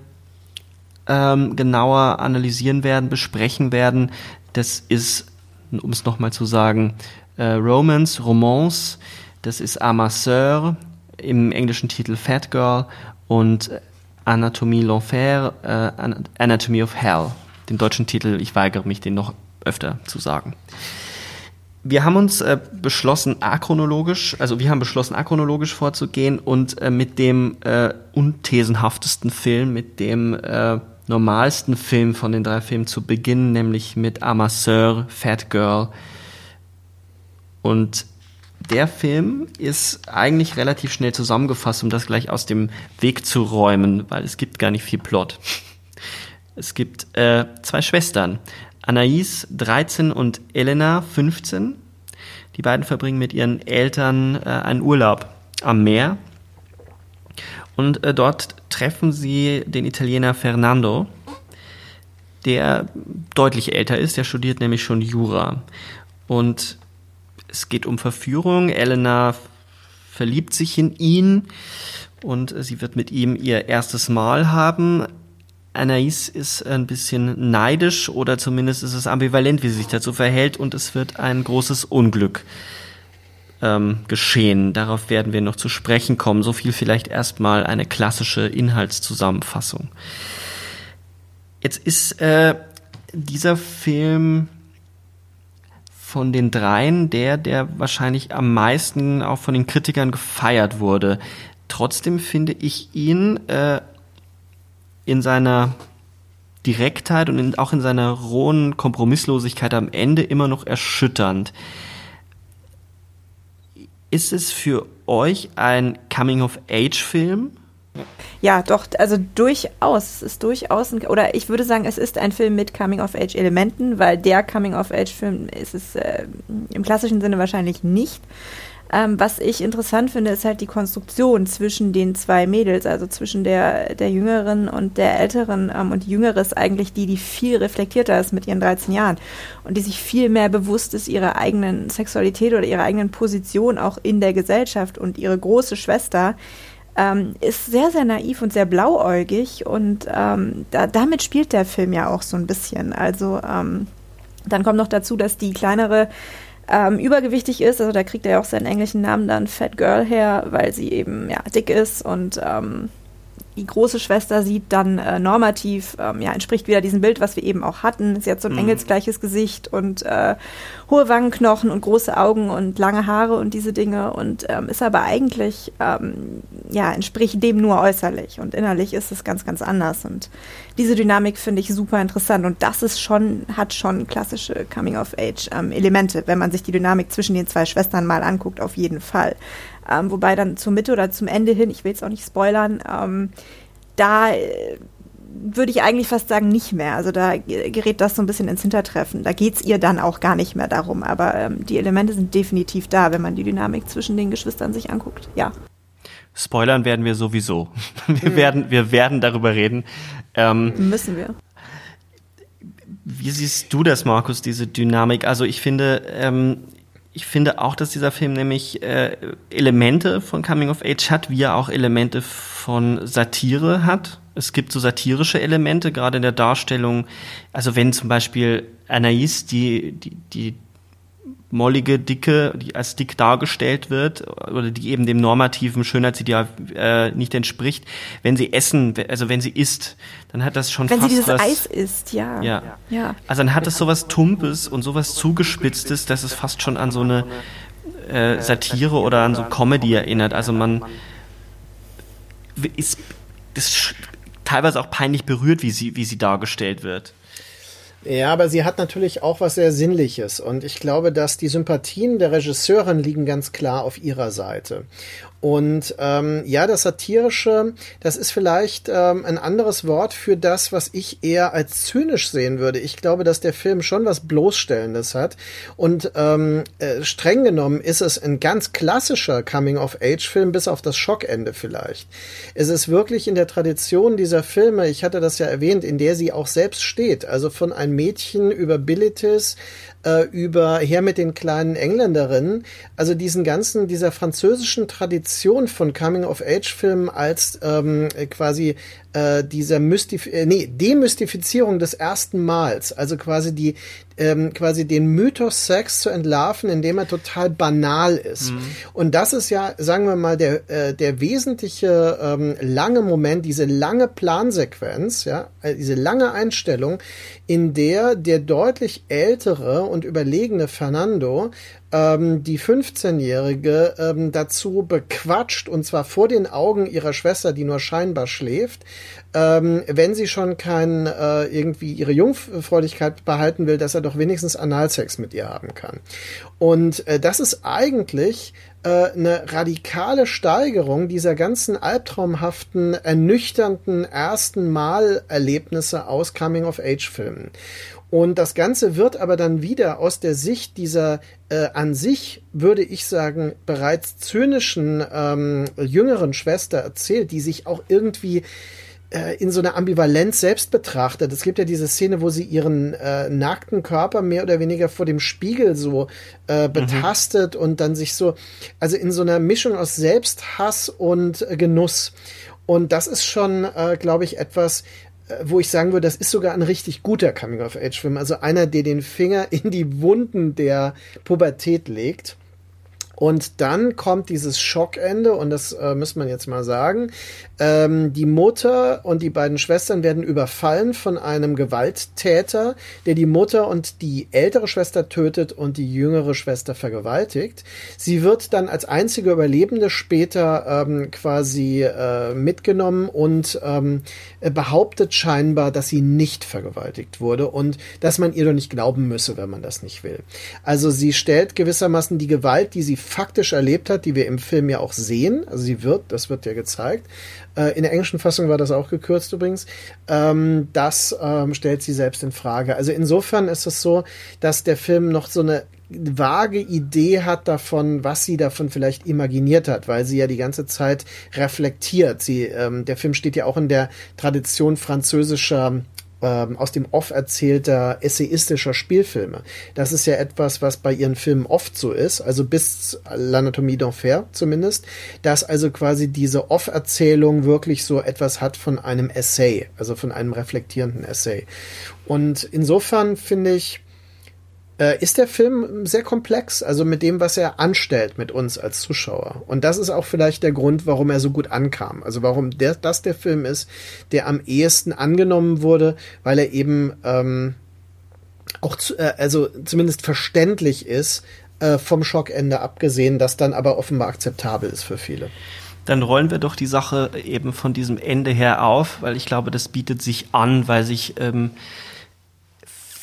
ähm, genauer analysieren werden, besprechen werden. Das ist, um es nochmal zu sagen, äh, Romance, Romance, das ist Amasseur, im englischen Titel Fat Girl und Anatomie l'Enfer, äh, Anatomy of Hell. Den deutschen Titel, ich weigere mich, den noch öfter zu sagen. Wir haben uns äh, beschlossen, achronologisch, also wir haben beschlossen, achronologisch vorzugehen und äh, mit dem äh, unthesenhaftesten Film, mit dem äh, normalsten Film von den drei Filmen zu beginnen, nämlich mit Amasseur, Fat Girl. Und der Film ist eigentlich relativ schnell zusammengefasst, um das gleich aus dem Weg zu räumen, weil es gibt gar nicht viel Plot. Es gibt äh, zwei Schwestern, Anaïs 13 und Elena 15. Die beiden verbringen mit ihren Eltern äh, einen Urlaub am Meer. Und äh, dort treffen sie den Italiener Fernando, der deutlich älter ist, der studiert nämlich schon Jura. Und es geht um Verführung. Elena verliebt sich in ihn und sie wird mit ihm ihr erstes Mal haben. Anais ist ein bisschen neidisch oder zumindest ist es ambivalent, wie sie sich dazu verhält und es wird ein großes Unglück ähm, geschehen. Darauf werden wir noch zu sprechen kommen. So viel vielleicht erstmal eine klassische Inhaltszusammenfassung. Jetzt ist äh, dieser Film von den dreien der, der wahrscheinlich am meisten auch von den Kritikern gefeiert wurde. Trotzdem finde ich ihn äh, in seiner Direktheit und in, auch in seiner rohen Kompromisslosigkeit am Ende immer noch erschütternd. Ist es für euch ein Coming-of-Age-Film? Ja, doch, also durchaus. Es ist durchaus ein, oder ich würde sagen, es ist ein Film mit Coming-of-Age-Elementen, weil der Coming-of-Age-Film ist es äh, im klassischen Sinne wahrscheinlich nicht. Ähm, was ich interessant finde, ist halt die Konstruktion zwischen den zwei Mädels, also zwischen der, der Jüngeren und der Älteren. Ähm, und die Jüngere ist eigentlich die, die viel reflektierter ist mit ihren 13 Jahren und die sich viel mehr bewusst ist ihrer eigenen Sexualität oder ihrer eigenen Position auch in der Gesellschaft. Und ihre große Schwester ähm, ist sehr, sehr naiv und sehr blauäugig. Und ähm, da, damit spielt der Film ja auch so ein bisschen. Also ähm, dann kommt noch dazu, dass die kleinere ähm, übergewichtig ist. Also da kriegt er ja auch seinen englischen Namen dann Fat Girl her, weil sie eben ja dick ist und ähm, die große Schwester sieht dann äh, normativ, ähm, ja, entspricht wieder diesem Bild, was wir eben auch hatten. Sie hat so ein mhm. engelsgleiches Gesicht und äh, hohe Wangenknochen und große Augen und lange Haare und diese Dinge und ähm, ist aber eigentlich, ähm, ja, entspricht dem nur äußerlich und innerlich ist es ganz, ganz anders und diese Dynamik finde ich super interessant und das ist schon, hat schon klassische Coming-of-Age-Elemente, ähm, wenn man sich die Dynamik zwischen den zwei Schwestern mal anguckt, auf jeden Fall. Ähm, wobei dann zur Mitte oder zum Ende hin, ich will jetzt auch nicht spoilern, ähm, da äh, würde ich eigentlich fast sagen, nicht mehr. Also da gerät das so ein bisschen ins Hintertreffen. Da geht es ihr dann auch gar nicht mehr darum. Aber ähm, die Elemente sind definitiv da, wenn man die Dynamik zwischen den Geschwistern sich anguckt. Ja. Spoilern werden wir sowieso. Wir, mhm. werden, wir werden darüber reden. Ähm, Müssen wir. Wie siehst du das, Markus, diese Dynamik? Also ich finde, ähm, ich finde auch, dass dieser Film nämlich äh, Elemente von Coming of Age hat, wie er auch Elemente von Satire hat. Es gibt so satirische Elemente, gerade in der Darstellung. Also wenn zum Beispiel Anais, die, die, die mollige, dicke, die als dick dargestellt wird oder die eben dem normativen Schönheitsideal äh, nicht entspricht, wenn sie essen, also wenn sie isst, dann hat das schon wenn fast sie dieses was, Eis isst, ja. ja. ja. Also dann hat es sowas Tumpes und sowas Zugespitztes, dass es fast schon an so eine äh, Satire oder an so Comedy erinnert. Also man ist, ist teilweise auch peinlich berührt, wie sie, wie sie dargestellt wird. Ja, aber sie hat natürlich auch was sehr Sinnliches und ich glaube, dass die Sympathien der Regisseurin liegen ganz klar auf ihrer Seite. Und ähm, ja, das Satirische, das ist vielleicht ähm, ein anderes Wort für das, was ich eher als zynisch sehen würde. Ich glaube, dass der Film schon was Bloßstellendes hat. Und ähm, äh, streng genommen ist es ein ganz klassischer Coming-of-Age-Film, bis auf das Schockende vielleicht. Es ist wirklich in der Tradition dieser Filme, ich hatte das ja erwähnt, in der sie auch selbst steht. Also von ein Mädchen über Billitis äh, über Her mit den kleinen Engländerinnen, also diesen ganzen, dieser französischen Tradition von Coming-of-Age-Filmen als ähm, quasi äh, dieser Mystif äh, nee, Demystifizierung des ersten Mals, also quasi die ähm, quasi den Mythos Sex zu entlarven, indem er total banal ist. Mhm. Und das ist ja, sagen wir mal, der äh, der wesentliche ähm, lange Moment, diese lange Plansequenz, ja, äh, diese lange Einstellung, in der der deutlich ältere und überlegene Fernando ähm, die 15-Jährige ähm, dazu bequatscht, und zwar vor den Augen ihrer Schwester, die nur scheinbar schläft, ähm, wenn sie schon kein äh, irgendwie ihre Jungfräulichkeit behalten will, dass er doch wenigstens Analsex mit ihr haben kann. Und äh, das ist eigentlich äh, eine radikale Steigerung dieser ganzen albtraumhaften, ernüchternden ersten Mal-Erlebnisse aus Coming-of-Age-Filmen. Und das Ganze wird aber dann wieder aus der Sicht dieser äh, an sich, würde ich sagen, bereits zynischen ähm, jüngeren Schwester erzählt, die sich auch irgendwie äh, in so einer Ambivalenz selbst betrachtet. Es gibt ja diese Szene, wo sie ihren äh, nackten Körper mehr oder weniger vor dem Spiegel so äh, betastet mhm. und dann sich so, also in so einer Mischung aus Selbsthass und äh, Genuss. Und das ist schon, äh, glaube ich, etwas, wo ich sagen würde, das ist sogar ein richtig guter Coming-of-Age-Film. Also einer, der den Finger in die Wunden der Pubertät legt. Und dann kommt dieses Schockende, und das äh, muss man jetzt mal sagen. Ähm, die Mutter und die beiden Schwestern werden überfallen von einem Gewalttäter, der die Mutter und die ältere Schwester tötet und die jüngere Schwester vergewaltigt. Sie wird dann als einzige Überlebende später ähm, quasi äh, mitgenommen und ähm, behauptet scheinbar, dass sie nicht vergewaltigt wurde und dass man ihr doch nicht glauben müsse, wenn man das nicht will. Also sie stellt gewissermaßen die Gewalt, die sie faktisch erlebt hat, die wir im Film ja auch sehen. Also sie wird, das wird ja gezeigt. Äh, in der englischen Fassung war das auch gekürzt übrigens. Ähm, das ähm, stellt sie selbst in Frage. Also insofern ist es so, dass der Film noch so eine vage Idee hat davon, was sie davon vielleicht imaginiert hat, weil sie ja die ganze Zeit reflektiert. Sie, ähm, der Film steht ja auch in der Tradition französischer ähm, aus dem Off erzählter essayistischer Spielfilme. Das ist ja etwas, was bei ihren Filmen oft so ist, also bis L'Anatomie d'Enfer zumindest, dass also quasi diese Off-Erzählung wirklich so etwas hat von einem Essay, also von einem reflektierenden Essay. Und insofern finde ich, äh, ist der Film sehr komplex, also mit dem, was er anstellt mit uns als Zuschauer. Und das ist auch vielleicht der Grund, warum er so gut ankam. Also warum der, das der Film ist, der am ehesten angenommen wurde, weil er eben ähm, auch zu, äh, also zumindest verständlich ist, äh, vom Schockende abgesehen, das dann aber offenbar akzeptabel ist für viele dann rollen wir doch die Sache eben von diesem Ende her auf, weil ich glaube, das bietet sich an, weil sich ähm,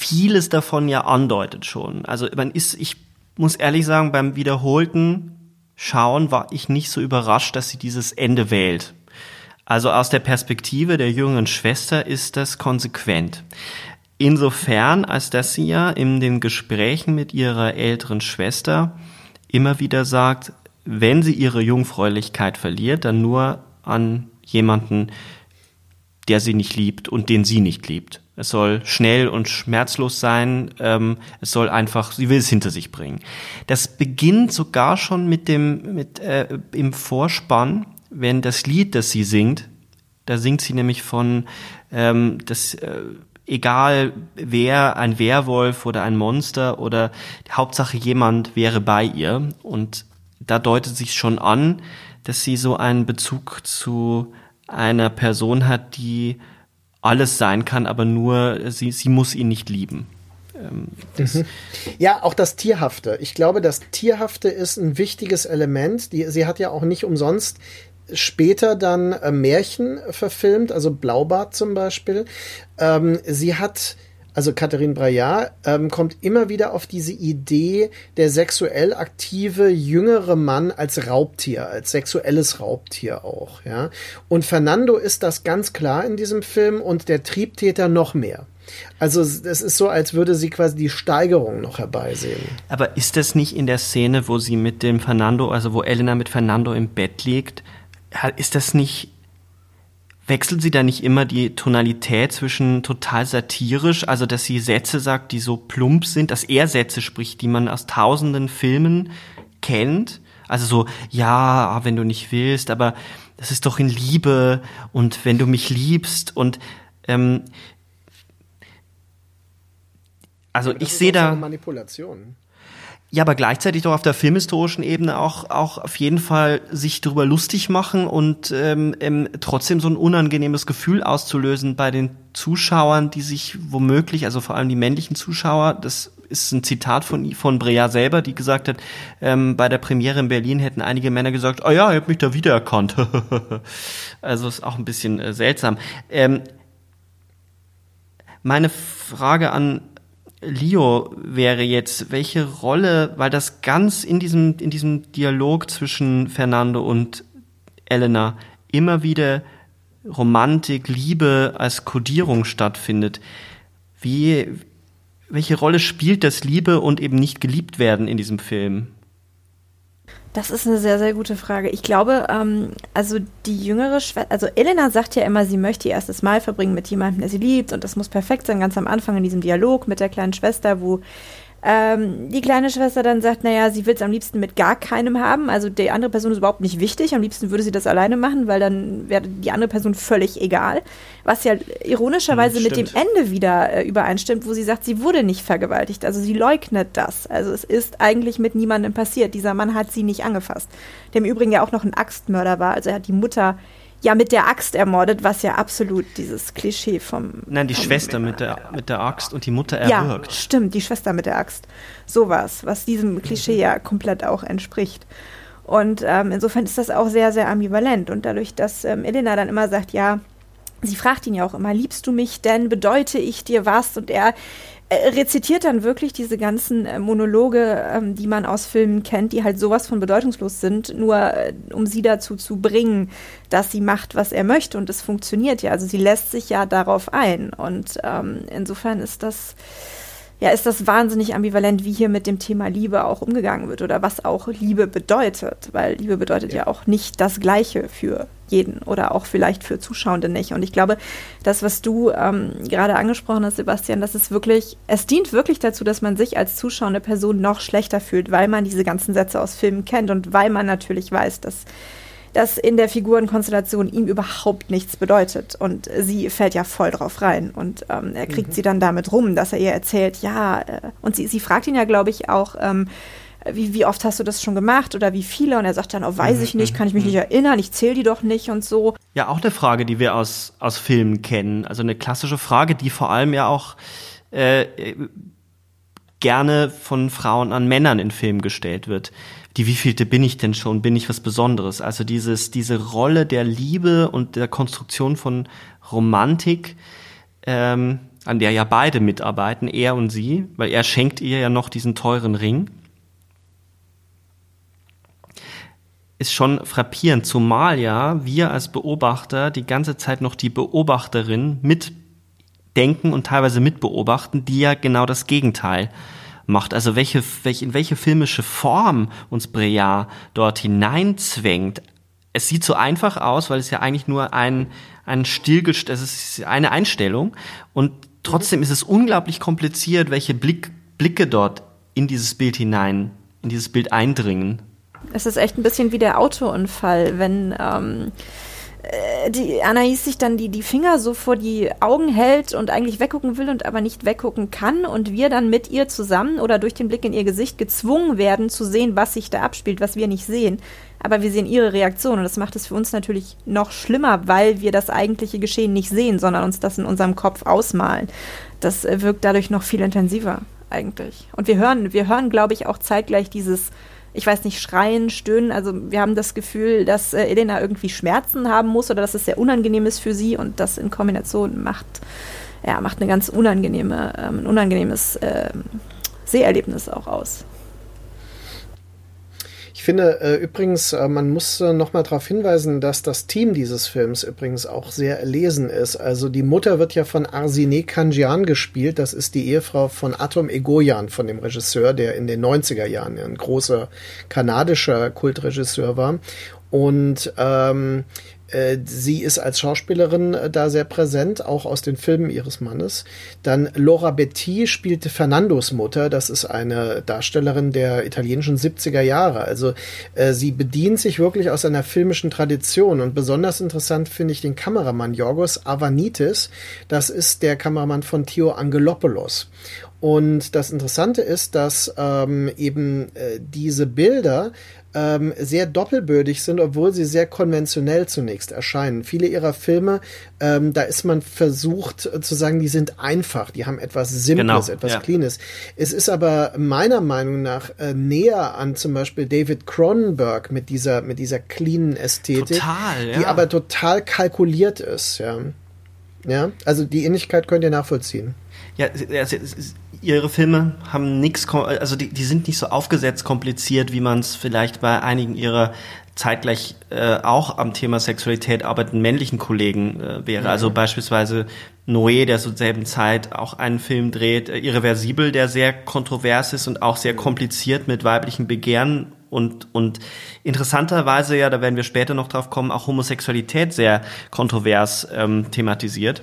vieles davon ja andeutet schon. Also man ist, ich muss ehrlich sagen, beim wiederholten Schauen war ich nicht so überrascht, dass sie dieses Ende wählt. Also aus der Perspektive der jüngeren Schwester ist das konsequent. Insofern, als dass sie ja in den Gesprächen mit ihrer älteren Schwester immer wieder sagt, wenn sie ihre Jungfräulichkeit verliert, dann nur an jemanden, der sie nicht liebt und den sie nicht liebt. Es soll schnell und schmerzlos sein. Ähm, es soll einfach, sie will es hinter sich bringen. Das beginnt sogar schon mit dem, mit äh, im Vorspann, wenn das Lied, das sie singt, da singt sie nämlich von, ähm, das, äh, egal wer, ein Werwolf oder ein Monster oder Hauptsache jemand wäre bei ihr. Und da deutet sich schon an, dass sie so einen Bezug zu einer Person hat, die alles sein kann, aber nur sie, sie muss ihn nicht lieben. Ähm, mhm. Ja, auch das Tierhafte. Ich glaube, das Tierhafte ist ein wichtiges Element. Die, sie hat ja auch nicht umsonst später dann äh, Märchen verfilmt, also Blaubart zum Beispiel. Ähm, sie hat also Catherine Braillard, ähm, kommt immer wieder auf diese Idee der sexuell aktive jüngere Mann als Raubtier, als sexuelles Raubtier auch, ja. Und Fernando ist das ganz klar in diesem Film und der Triebtäter noch mehr. Also es ist so, als würde sie quasi die Steigerung noch herbeisehen. Aber ist das nicht in der Szene, wo sie mit dem Fernando, also wo Elena mit Fernando im Bett liegt, ist das nicht wechselt sie da nicht immer die Tonalität zwischen total satirisch, also dass sie Sätze sagt, die so plump sind, dass er Sätze spricht, die man aus tausenden Filmen kennt? Also so, ja, wenn du nicht willst, aber das ist doch in Liebe und wenn du mich liebst und ähm, also ich sehe da Manipulation. Ja, aber gleichzeitig doch auf der filmhistorischen Ebene auch, auch auf jeden Fall sich darüber lustig machen und ähm, ähm, trotzdem so ein unangenehmes Gefühl auszulösen bei den Zuschauern, die sich womöglich, also vor allem die männlichen Zuschauer, das ist ein Zitat von, von Brea selber, die gesagt hat, ähm, bei der Premiere in Berlin hätten einige Männer gesagt, oh ja, ihr habt mich da wiedererkannt. also ist auch ein bisschen äh, seltsam. Ähm, meine Frage an Leo wäre jetzt, welche Rolle, weil das ganz in diesem, in diesem Dialog zwischen Fernando und Elena immer wieder Romantik, Liebe als Kodierung stattfindet. Wie, welche Rolle spielt das Liebe und eben nicht geliebt werden in diesem Film? Das ist eine sehr, sehr gute Frage. Ich glaube, ähm, also die jüngere Schwester, also Elena sagt ja immer, sie möchte ihr erstes Mal verbringen mit jemandem, der sie liebt und das muss perfekt sein, ganz am Anfang in diesem Dialog mit der kleinen Schwester, wo Ähm, die kleine Schwester dann sagt, naja, sie will es am liebsten mit gar keinem haben. Also die andere Person ist überhaupt nicht wichtig. Am liebsten würde sie das alleine machen, weil dann wäre die andere Person völlig egal. Was ja ironischerweise hm, mit dem Ende wieder äh, übereinstimmt, wo sie sagt, sie wurde nicht vergewaltigt. Also sie leugnet das. Also es ist eigentlich mit niemandem passiert. Dieser Mann hat sie nicht angefasst. Der im Übrigen ja auch noch ein Axtmörder war. Also er hat die Mutter ja mit der Axt ermordet, was ja absolut dieses Klischee vom. Nein, die vom, Schwester mit der, mit der Axt und die Mutter erwürgt. Ja, stimmt, die Schwester mit der Axt. Sowas, was diesem Klischee ja komplett auch entspricht. Und ähm, insofern ist das auch sehr, sehr ambivalent. Und dadurch, dass ähm, Elena dann immer sagt, ja, sie fragt ihn ja auch immer, liebst du mich denn, bedeute ich dir was? Und er rezitiert dann wirklich diese ganzen äh, Monologe, ähm, die man aus Filmen kennt, die halt sowas von bedeutungslos sind, nur äh, um sie dazu zu bringen, dass sie macht, was er möchte. Und es funktioniert ja. Also sie lässt sich ja darauf ein. Und ähm, insofern ist das ja, ist das wahnsinnig ambivalent, wie hier mit dem Thema Liebe auch umgegangen wird oder was auch Liebe bedeutet, weil Liebe bedeutet ja, ja auch nicht das Gleiche für jeden oder auch vielleicht für Zuschauende nicht. Und ich glaube, das, was du ähm, gerade angesprochen hast, Sebastian, das ist wirklich, es dient wirklich dazu, dass man sich als zuschauende Person noch schlechter fühlt, weil man diese ganzen Sätze aus Filmen kennt und weil man natürlich weiß, dass das in der Figurenkonstellation ihm überhaupt nichts bedeutet. Und sie fällt ja voll drauf rein. Und ähm, er kriegt mhm. sie dann damit rum, dass er ihr erzählt, ja, äh, und sie, sie fragt ihn ja, glaube ich, auch, ähm, wie, wie oft hast du das schon gemacht oder wie viele? Und er sagt dann, oh, weiß ich nicht, kann ich mich nicht erinnern, ich zähle die doch nicht und so. Ja, auch eine Frage, die wir aus, aus Filmen kennen. Also eine klassische Frage, die vor allem ja auch äh, gerne von Frauen an Männern in Filmen gestellt wird die wievielte bin ich denn schon? Bin ich was Besonderes? Also dieses, diese Rolle der Liebe und der Konstruktion von Romantik, ähm, an der ja beide mitarbeiten, er und sie, weil er schenkt ihr ja noch diesen teuren Ring. Ist schon frappierend, zumal ja wir als Beobachter die ganze Zeit noch die Beobachterin mitdenken und teilweise mitbeobachten, die ja genau das Gegenteil macht, also welche, welche, in welche filmische Form uns Breillat dort hineinzwängt. Es sieht so einfach aus, weil es ja eigentlich nur ein, ein stillgest, es ist eine Einstellung und trotzdem ist es unglaublich kompliziert, welche Blick, Blicke dort in dieses Bild hinein, in dieses Bild eindringen. Es ist echt ein bisschen wie der Autounfall, wenn ähm, äh, die Anais sich dann die, die Finger so vor die Augen hält und eigentlich weggucken will und aber nicht weggucken kann und wir dann mit ihr zusammen oder durch den Blick in ihr Gesicht gezwungen werden zu sehen, was sich da abspielt, was wir nicht sehen. Aber wir sehen ihre Reaktion und das macht es für uns natürlich noch schlimmer, weil wir das eigentliche Geschehen nicht sehen, sondern uns das in unserem Kopf ausmalen. Das äh, wirkt dadurch noch viel intensiver eigentlich. Und wir hören, wir hören, glaube ich, auch zeitgleich dieses ich weiß nicht, schreien, stöhnen. Also wir haben das Gefühl, dass äh, Elena irgendwie Schmerzen haben muss oder dass es sehr unangenehm ist für sie und das in Kombination macht, ja, macht eine ganz unangenehme, ähm, ein unangenehmes äh, Seherlebnis auch aus. Ich finde äh, übrigens, äh, man muss äh, noch mal darauf hinweisen, dass das Team dieses Films übrigens auch sehr erlesen ist. Also die Mutter wird ja von Arsine Kanjian gespielt. Das ist die Ehefrau von Atom Egoyan, von dem Regisseur, der in den 90er Jahren ein großer kanadischer Kultregisseur war. Und ähm, äh, sie ist als Schauspielerin äh, da sehr präsent, auch aus den Filmen ihres Mannes. Dann Laura Betti spielte Fernandos Mutter. Das ist eine Darstellerin der italienischen 70er Jahre. Also äh, sie bedient sich wirklich aus einer filmischen Tradition. Und besonders interessant finde ich den Kameramann Yorgos Avanitis. Das ist der Kameramann von Theo Angelopoulos. Und das Interessante ist, dass ähm, eben äh, diese Bilder ähm, sehr doppelbödig sind, obwohl sie sehr konventionell zunächst erscheinen. Viele ihrer Filme, ähm, da ist man versucht äh, zu sagen, die sind einfach, die haben etwas Simples, genau, etwas ja. Cleanes. Es ist aber meiner Meinung nach äh, näher an zum Beispiel David Cronenberg mit dieser, mit dieser cleanen Ästhetik, total, ja. die aber total kalkuliert ist. Ja. ja, also die Ähnlichkeit könnt ihr nachvollziehen. Ja, ihre Filme haben nichts, also die, die sind nicht so aufgesetzt kompliziert, wie man es vielleicht bei einigen ihrer zeitgleich äh, auch am Thema Sexualität arbeitenden männlichen Kollegen äh, wäre. Also mhm. Also beispielsweise Noé, der zur selben Zeit auch einen Film dreht, äh, Irreversibel, der sehr kontrovers ist und auch sehr kompliziert mit weiblichen Begehren und, und interessanterweise, ja, da werden wir später noch drauf kommen, auch Homosexualität sehr kontrovers ähm, thematisiert.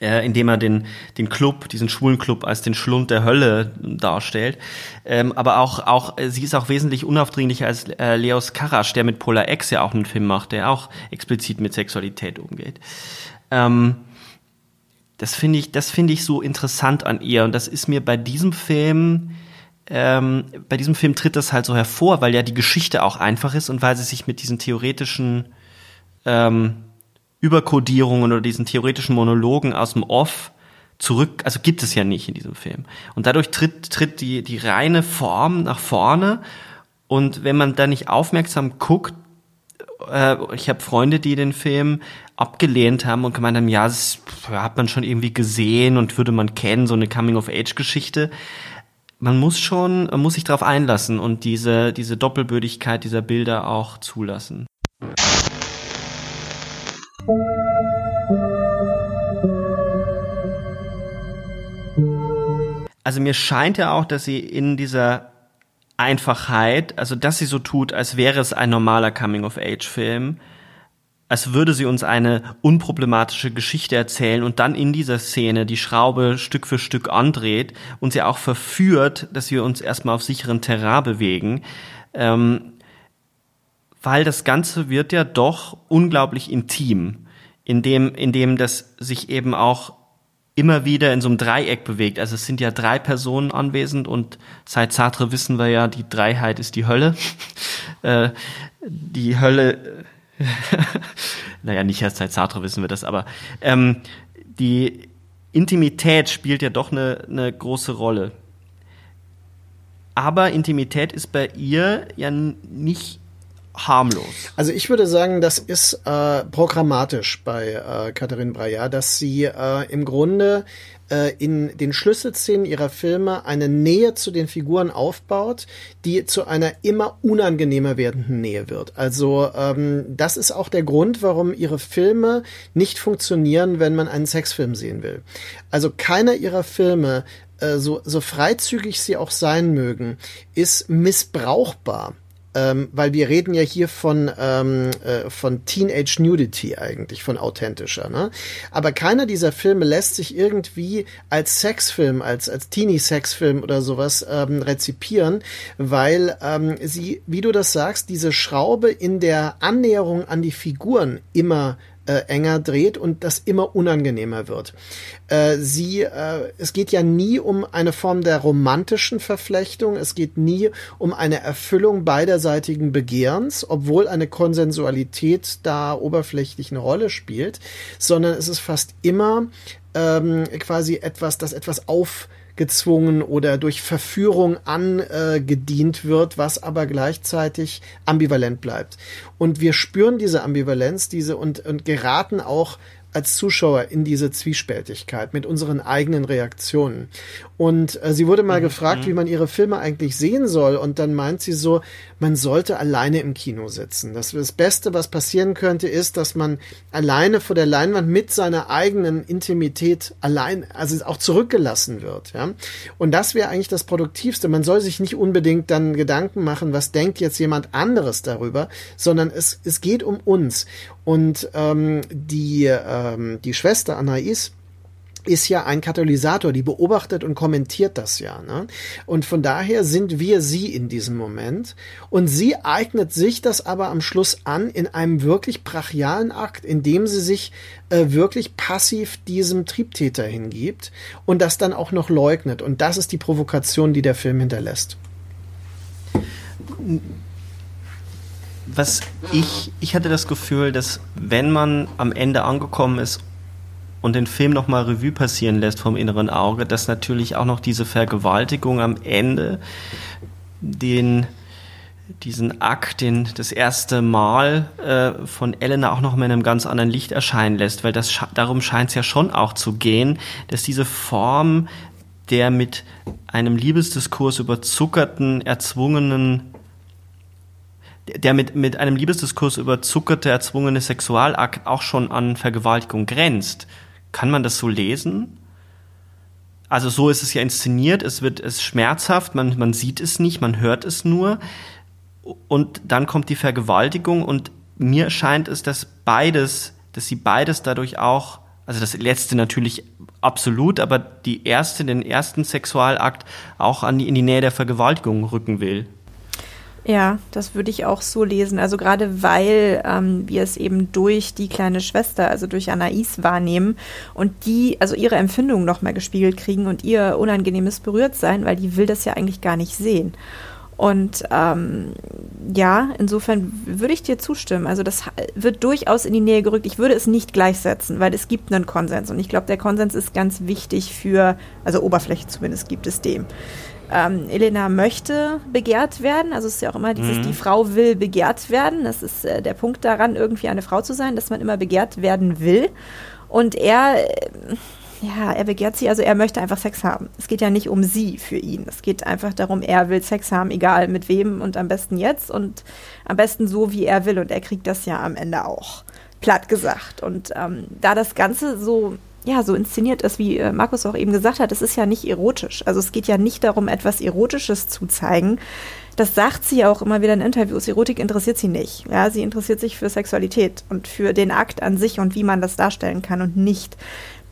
Äh, indem er den, den Club, diesen schwulen Club als den Schlund der Hölle darstellt. Ähm, aber auch, auch, äh, sie ist auch wesentlich unaufdringlicher als äh, Leos Karasch, der mit Polar X ja auch einen Film macht, der auch explizit mit Sexualität umgeht. Ähm, das finde ich, das finde ich so interessant an ihr. Und das ist mir bei diesem Film, ähm, bei diesem Film tritt das halt so hervor, weil ja die Geschichte auch einfach ist und weil sie sich mit diesen theoretischen ähm, Überkodierungen oder diesen theoretischen Monologen aus dem Off zurück, also gibt es ja nicht in diesem Film. Und dadurch tritt, tritt die, die reine Form nach vorne. Und wenn man da nicht aufmerksam guckt, äh, ich habe Freunde, die den Film abgelehnt haben und gemeint haben, ja, das hat man schon irgendwie gesehen und würde man kennen, so eine Coming-of-Age-Geschichte. Man muss schon, man muss sich darauf einlassen und diese, diese Doppelbödigkeit dieser Bilder auch zulassen. Also mir scheint ja auch, dass sie in dieser Einfachheit, also dass sie so tut, als wäre es ein normaler Coming-of-Age-Film, als würde sie uns eine unproblematische Geschichte erzählen und dann in dieser Szene die Schraube Stück für Stück andreht und sie auch verführt, dass wir uns erstmal auf sicheren Terrain bewegen. Ähm, weil das Ganze wird ja doch unglaublich intim, indem, indem das sich eben auch immer wieder in so einem Dreieck bewegt. Also es sind ja drei Personen anwesend und seit Sartre wissen wir ja, die Dreiheit ist die Hölle. äh, die Hölle, naja, nicht erst seit Sartre wissen wir das, aber ähm, die Intimität spielt ja doch eine, eine große Rolle. Aber Intimität ist bei ihr ja nicht harmlos. Also ich würde sagen, das ist äh, programmatisch bei äh, Catherine Breillat, dass sie äh, im Grunde äh, in den Schlüsselszenen ihrer Filme eine Nähe zu den Figuren aufbaut, die zu einer immer unangenehmer werdenden Nähe wird. Also ähm, das ist auch der Grund, warum ihre Filme nicht funktionieren, wenn man einen Sexfilm sehen will. Also keiner ihrer Filme äh, so, so freizügig sie auch sein mögen, ist missbrauchbar ähm, weil wir reden ja hier von, ähm, äh, von Teenage Nudity eigentlich, von authentischer. Ne? Aber keiner dieser Filme lässt sich irgendwie als Sexfilm, als, als Teenie-Sexfilm oder sowas ähm, rezipieren, weil ähm, sie, wie du das sagst, diese Schraube in der Annäherung an die Figuren immer äh, enger dreht und das immer unangenehmer wird. Äh, sie, äh, es geht ja nie um eine Form der romantischen Verflechtung, es geht nie um eine Erfüllung beiderseitigen Begehrens, obwohl eine Konsensualität da oberflächlich eine Rolle spielt, sondern es ist fast immer ähm, quasi etwas, das etwas auf gezwungen oder durch Verführung angedient wird, was aber gleichzeitig ambivalent bleibt. Und wir spüren diese Ambivalenz, diese und, und geraten auch als Zuschauer in diese Zwiespältigkeit mit unseren eigenen Reaktionen. Und äh, sie wurde mal mhm. gefragt, wie man ihre Filme eigentlich sehen soll. Und dann meint sie so, man sollte alleine im Kino sitzen. Das, das Beste, was passieren könnte, ist, dass man alleine vor der Leinwand mit seiner eigenen Intimität allein, also auch zurückgelassen wird. Ja? Und das wäre eigentlich das Produktivste. Man soll sich nicht unbedingt dann Gedanken machen, was denkt jetzt jemand anderes darüber, sondern es, es geht um uns. Und ähm, die, ähm, die Schwester Anais, ist ja ein Katalysator, die beobachtet und kommentiert das ja. Ne? Und von daher sind wir sie in diesem Moment. Und sie eignet sich das aber am Schluss an in einem wirklich brachialen Akt, in dem sie sich äh, wirklich passiv diesem Triebtäter hingibt und das dann auch noch leugnet. Und das ist die Provokation, die der Film hinterlässt. Was ich, ich hatte das Gefühl, dass wenn man am Ende angekommen ist und den Film nochmal Revue passieren lässt vom inneren Auge, dass natürlich auch noch diese Vergewaltigung am Ende den diesen Akt, den das erste Mal äh, von Elena auch noch mal in einem ganz anderen Licht erscheinen lässt, weil das darum scheint es ja schon auch zu gehen, dass diese Form der mit einem Liebesdiskurs überzuckerten, erzwungenen der mit, mit einem Liebesdiskurs überzuckerte, erzwungene Sexualakt auch schon an Vergewaltigung grenzt. Kann man das so lesen? Also so ist es ja inszeniert, es wird es schmerzhaft, man, man sieht es nicht, man hört es nur. Und dann kommt die Vergewaltigung und mir scheint es, dass beides, dass sie beides dadurch auch also das letzte natürlich absolut, aber die erste, den ersten Sexualakt auch an die, in die Nähe der Vergewaltigung rücken will. Ja, das würde ich auch so lesen. Also gerade weil ähm, wir es eben durch die kleine Schwester, also durch Anais wahrnehmen und die, also ihre Empfindungen nochmal gespiegelt kriegen und ihr unangenehmes Berührtsein, weil die will das ja eigentlich gar nicht sehen. Und ähm, ja, insofern würde ich dir zustimmen. Also das wird durchaus in die Nähe gerückt. Ich würde es nicht gleichsetzen, weil es gibt einen Konsens. Und ich glaube, der Konsens ist ganz wichtig für, also Oberfläche zumindest gibt es dem. Ähm, Elena möchte begehrt werden. Also es ist ja auch immer dieses, mhm. die Frau will begehrt werden. Das ist äh, der Punkt daran, irgendwie eine Frau zu sein, dass man immer begehrt werden will. Und er, äh, ja, er begehrt sie, also er möchte einfach Sex haben. Es geht ja nicht um sie für ihn. Es geht einfach darum, er will Sex haben, egal mit wem und am besten jetzt und am besten so, wie er will. Und er kriegt das ja am Ende auch. Platt gesagt. Und ähm, da das Ganze so ja, so inszeniert ist, wie äh, Markus auch eben gesagt hat, es ist ja nicht erotisch. Also es geht ja nicht darum, etwas Erotisches zu zeigen. Das sagt sie ja auch immer wieder in Interviews. Erotik interessiert sie nicht. Ja, sie interessiert sich für Sexualität und für den Akt an sich und wie man das darstellen kann und nicht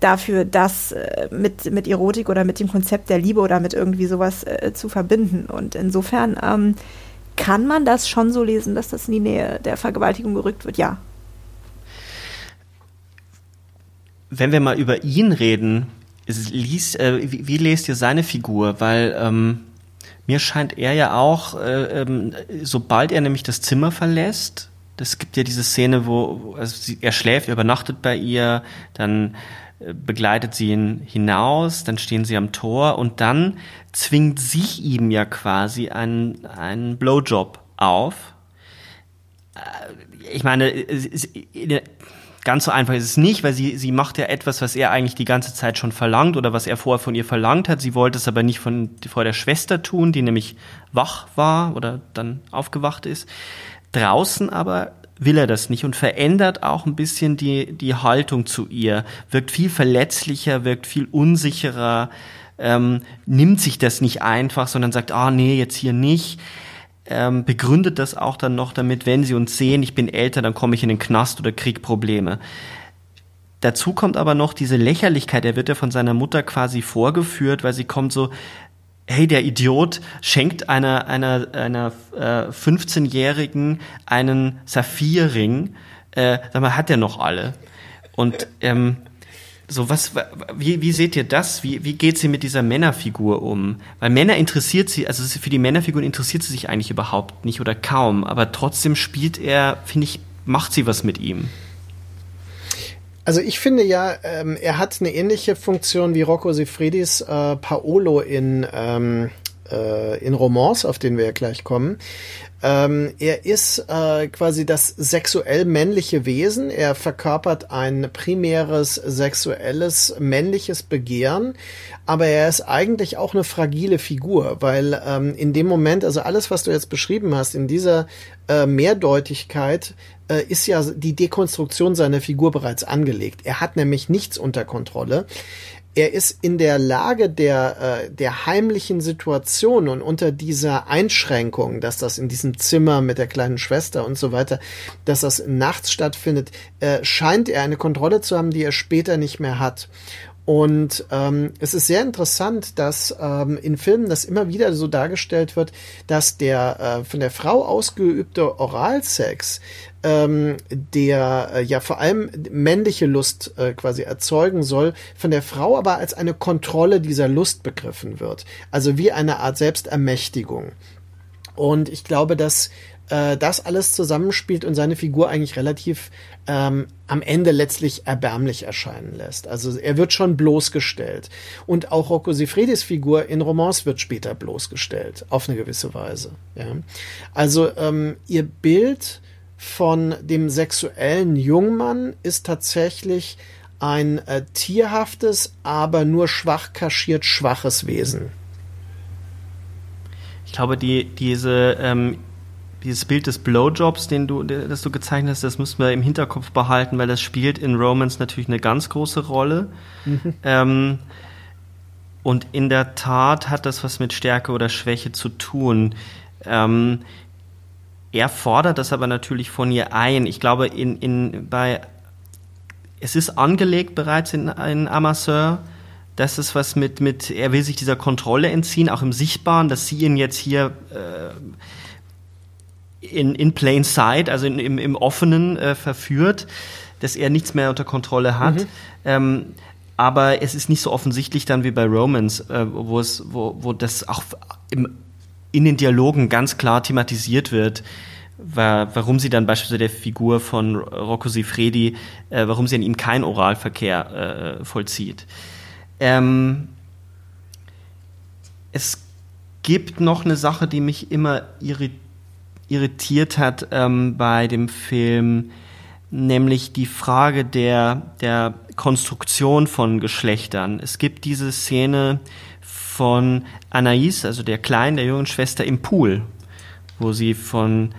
dafür, das äh, mit, mit Erotik oder mit dem Konzept der Liebe oder mit irgendwie sowas äh, zu verbinden. Und insofern ähm, kann man das schon so lesen, dass das in die Nähe der Vergewaltigung gerückt wird. Ja, wenn wir mal über ihn reden, liest, äh, wie, wie lest ihr seine Figur? Weil ähm, mir scheint er ja auch, äh, ähm, sobald er nämlich das Zimmer verlässt, es gibt ja diese Szene, wo also sie, er schläft, er übernachtet bei ihr, dann äh, begleitet sie ihn hinaus, dann stehen sie am Tor und dann zwingt sie ihm ja quasi einen, einen Blowjob auf. Äh, ich meine, Ganz so einfach ist es nicht, weil sie, sie macht ja etwas, was er eigentlich die ganze Zeit schon verlangt oder was er vorher von ihr verlangt hat. Sie wollte es aber nicht von, vor der Schwester tun, die nämlich wach war oder dann aufgewacht ist. Draußen aber will er das nicht und verändert auch ein bisschen die, die Haltung zu ihr, wirkt viel verletzlicher, wirkt viel unsicherer, ähm, nimmt sich das nicht einfach, sondern sagt, ah nee, jetzt hier nicht ähm, begründet das auch dann noch damit, wenn sie uns sehen, ich bin älter, dann komme ich in den Knast oder krieg Probleme. Dazu kommt aber noch diese Lächerlichkeit, er wird ja von seiner Mutter quasi vorgeführt, weil sie kommt so, hey, der Idiot schenkt einer, einer, einer äh, 15-Jährigen einen Saphirring, äh, sag mal, hat er noch alle? Und ähm, so was, wie, wie seht ihr das? Wie, wie geht sie mit dieser Männerfigur um? Weil Männer interessiert sie, also für die Männerfigur interessiert sie sich eigentlich überhaupt nicht oder kaum, aber trotzdem spielt er, finde ich, macht sie was mit ihm. Also ich finde ja, ähm, er hat eine ähnliche Funktion wie Rocco Sifridis äh, Paolo in, ähm, äh, in Romance, auf den wir ja gleich kommen. Ähm, er ist äh, quasi das sexuell männliche Wesen. Er verkörpert ein primäres sexuelles männliches Begehren, aber er ist eigentlich auch eine fragile Figur, weil ähm, in dem Moment, also alles, was du jetzt beschrieben hast, in dieser äh, Mehrdeutigkeit äh, ist ja die Dekonstruktion seiner Figur bereits angelegt. Er hat nämlich nichts unter Kontrolle er ist in der Lage der, äh, der heimlichen Situation und unter dieser Einschränkung, dass das in diesem Zimmer mit der kleinen Schwester und so weiter, dass das nachts stattfindet, äh, scheint er eine Kontrolle zu haben, die er später nicht mehr hat. Und ähm, es ist sehr interessant, dass ähm, in Filmen das immer wieder so dargestellt wird, dass der äh, von der Frau ausgeübte Oralsex ähm, der äh, ja vor allem männliche Lust äh, quasi erzeugen soll, von der Frau aber als eine Kontrolle dieser Lust begriffen wird. Also wie eine Art Selbstermächtigung. Und ich glaube, dass äh, das alles zusammenspielt und seine Figur eigentlich relativ ähm, am Ende letztlich erbärmlich erscheinen lässt. Also er wird schon bloßgestellt. Und auch Rocco Sifredis Figur in Romance wird später bloßgestellt, auf eine gewisse Weise. Ja. Also ähm, ihr Bild von dem sexuellen Jungmann ist tatsächlich ein äh, tierhaftes, aber nur schwach kaschiert schwaches Wesen. Ich glaube, die, diese, ähm, dieses Bild des Blowjobs, den du, das du gezeichnet hast, das müssen wir im Hinterkopf behalten, weil das spielt in Romance natürlich eine ganz große Rolle. Mhm. Ähm, und in der Tat hat das was mit Stärke oder Schwäche zu tun. Ähm, er fordert das aber natürlich von ihr ein. Ich glaube, in, in, bei, es ist angelegt bereits in, in Amasseur. Das ist was mit, mit, er will sich dieser Kontrolle entziehen, auch im Sichtbaren, dass sie ihn jetzt hier äh, in, in plain sight, also in, im, im Offenen äh, verführt, dass er nichts mehr unter Kontrolle hat. Mhm. Ähm, aber es ist nicht so offensichtlich dann wie bei Romans, äh, wo es, wo, wo das auch im, in den Dialogen ganz klar thematisiert wird, war, warum sie dann beispielsweise der Figur von Rocco Sifredi, äh, warum sie an ihm keinen Oralverkehr äh, vollzieht. Ähm, es gibt noch eine Sache, die mich immer irritiert hat ähm, bei dem Film, nämlich die Frage der, der Konstruktion von Geschlechtern. Es gibt diese Szene von Anaïs, also der Kleinen, der jungen Schwester im Pool, wo sie von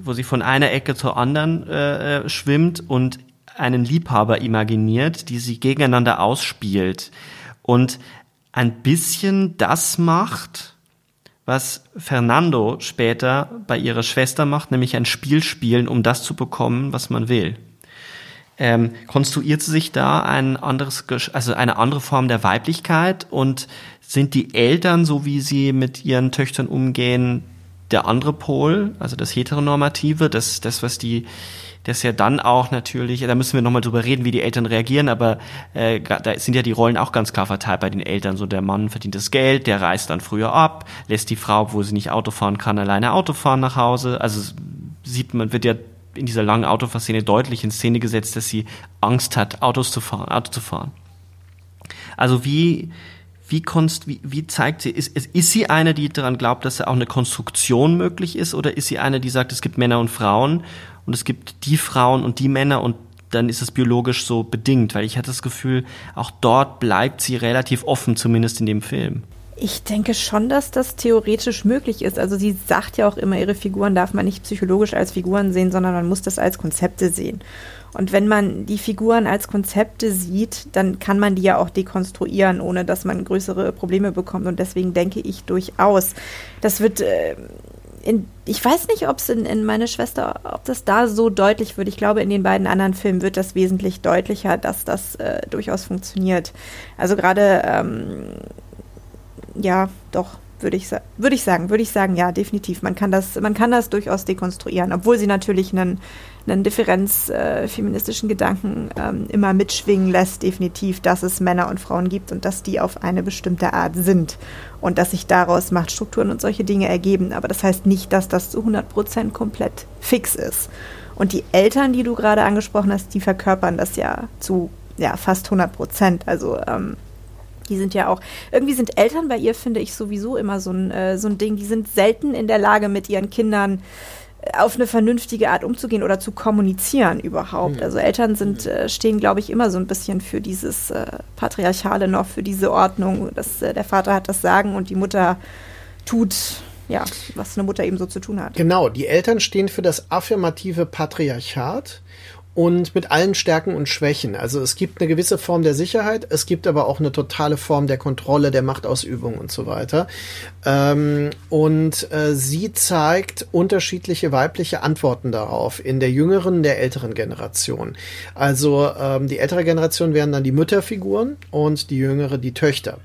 wo sie von einer Ecke zur anderen äh, äh, schwimmt und einen Liebhaber imaginiert, die sie gegeneinander ausspielt und ein bisschen das macht, was Fernando später bei ihrer Schwester macht, nämlich ein Spiel spielen, um das zu bekommen, was man will. Ähm, konstruiert sie sich da ein anderes, also eine andere Form der Weiblichkeit und sind die Eltern, so wie sie mit ihren Töchtern umgehen, der andere Pol, also das Heteronormative, das, das was die, das ja dann auch natürlich, da müssen wir nochmal drüber reden, wie die Eltern reagieren, aber äh, da sind ja die Rollen auch ganz klar verteilt bei den Eltern. So der Mann verdient das Geld, der reist dann früher ab, lässt die Frau, wo sie nicht Auto fahren kann, alleine Auto fahren nach Hause. Also sieht man, wird ja in dieser langen Autofahrszene deutlich in Szene gesetzt, dass sie Angst hat, Autos zu fahren, Auto zu fahren. Also wie, wie, konst, wie, wie zeigt sie, ist, ist, ist sie eine, die daran glaubt, dass auch eine Konstruktion möglich ist, oder ist sie eine, die sagt, es gibt Männer und Frauen und es gibt die Frauen und die Männer und dann ist es biologisch so bedingt, weil ich hatte das Gefühl, auch dort bleibt sie relativ offen, zumindest in dem Film. Ich denke schon, dass das theoretisch möglich ist. Also sie sagt ja auch immer, ihre Figuren darf man nicht psychologisch als Figuren sehen, sondern man muss das als Konzepte sehen. Und wenn man die Figuren als Konzepte sieht, dann kann man die ja auch dekonstruieren, ohne dass man größere Probleme bekommt. Und deswegen denke ich durchaus, das wird. Äh, in, ich weiß nicht, ob es in, in meine Schwester, ob das da so deutlich wird. Ich glaube, in den beiden anderen Filmen wird das wesentlich deutlicher, dass das äh, durchaus funktioniert. Also gerade, ähm, ja, doch, würde ich, würde ich sagen, würde ich sagen, ja, definitiv. Man kann das, man kann das durchaus dekonstruieren, obwohl sie natürlich einen, einen Differenz äh, Gedanken ähm, immer mitschwingen lässt, definitiv, dass es Männer und Frauen gibt und dass die auf eine bestimmte Art sind und dass sich daraus Machtstrukturen und solche Dinge ergeben. Aber das heißt nicht, dass das zu 100 Prozent komplett fix ist. Und die Eltern, die du gerade angesprochen hast, die verkörpern das ja zu ja, fast 100 Prozent. Also ähm, die sind ja auch, irgendwie sind Eltern bei ihr, finde ich, sowieso immer so ein, äh, so ein Ding. Die sind selten in der Lage, mit ihren Kindern auf eine vernünftige Art umzugehen oder zu kommunizieren überhaupt. Mhm. Also Eltern sind, äh, stehen, glaube ich, immer so ein bisschen für dieses äh, Patriarchale noch, für diese Ordnung, dass äh, der Vater hat das Sagen und die Mutter tut, ja, was eine Mutter eben so zu tun hat. Genau, die Eltern stehen für das affirmative Patriarchat und mit allen Stärken und Schwächen. Also es gibt eine gewisse Form der Sicherheit, es gibt aber auch eine totale Form der Kontrolle, der Machtausübung und so weiter. Ähm, und äh, sie zeigt unterschiedliche weibliche Antworten darauf in der jüngeren, der älteren Generation. Also ähm, die ältere Generation wären dann die Mütterfiguren und die jüngere die Töchter.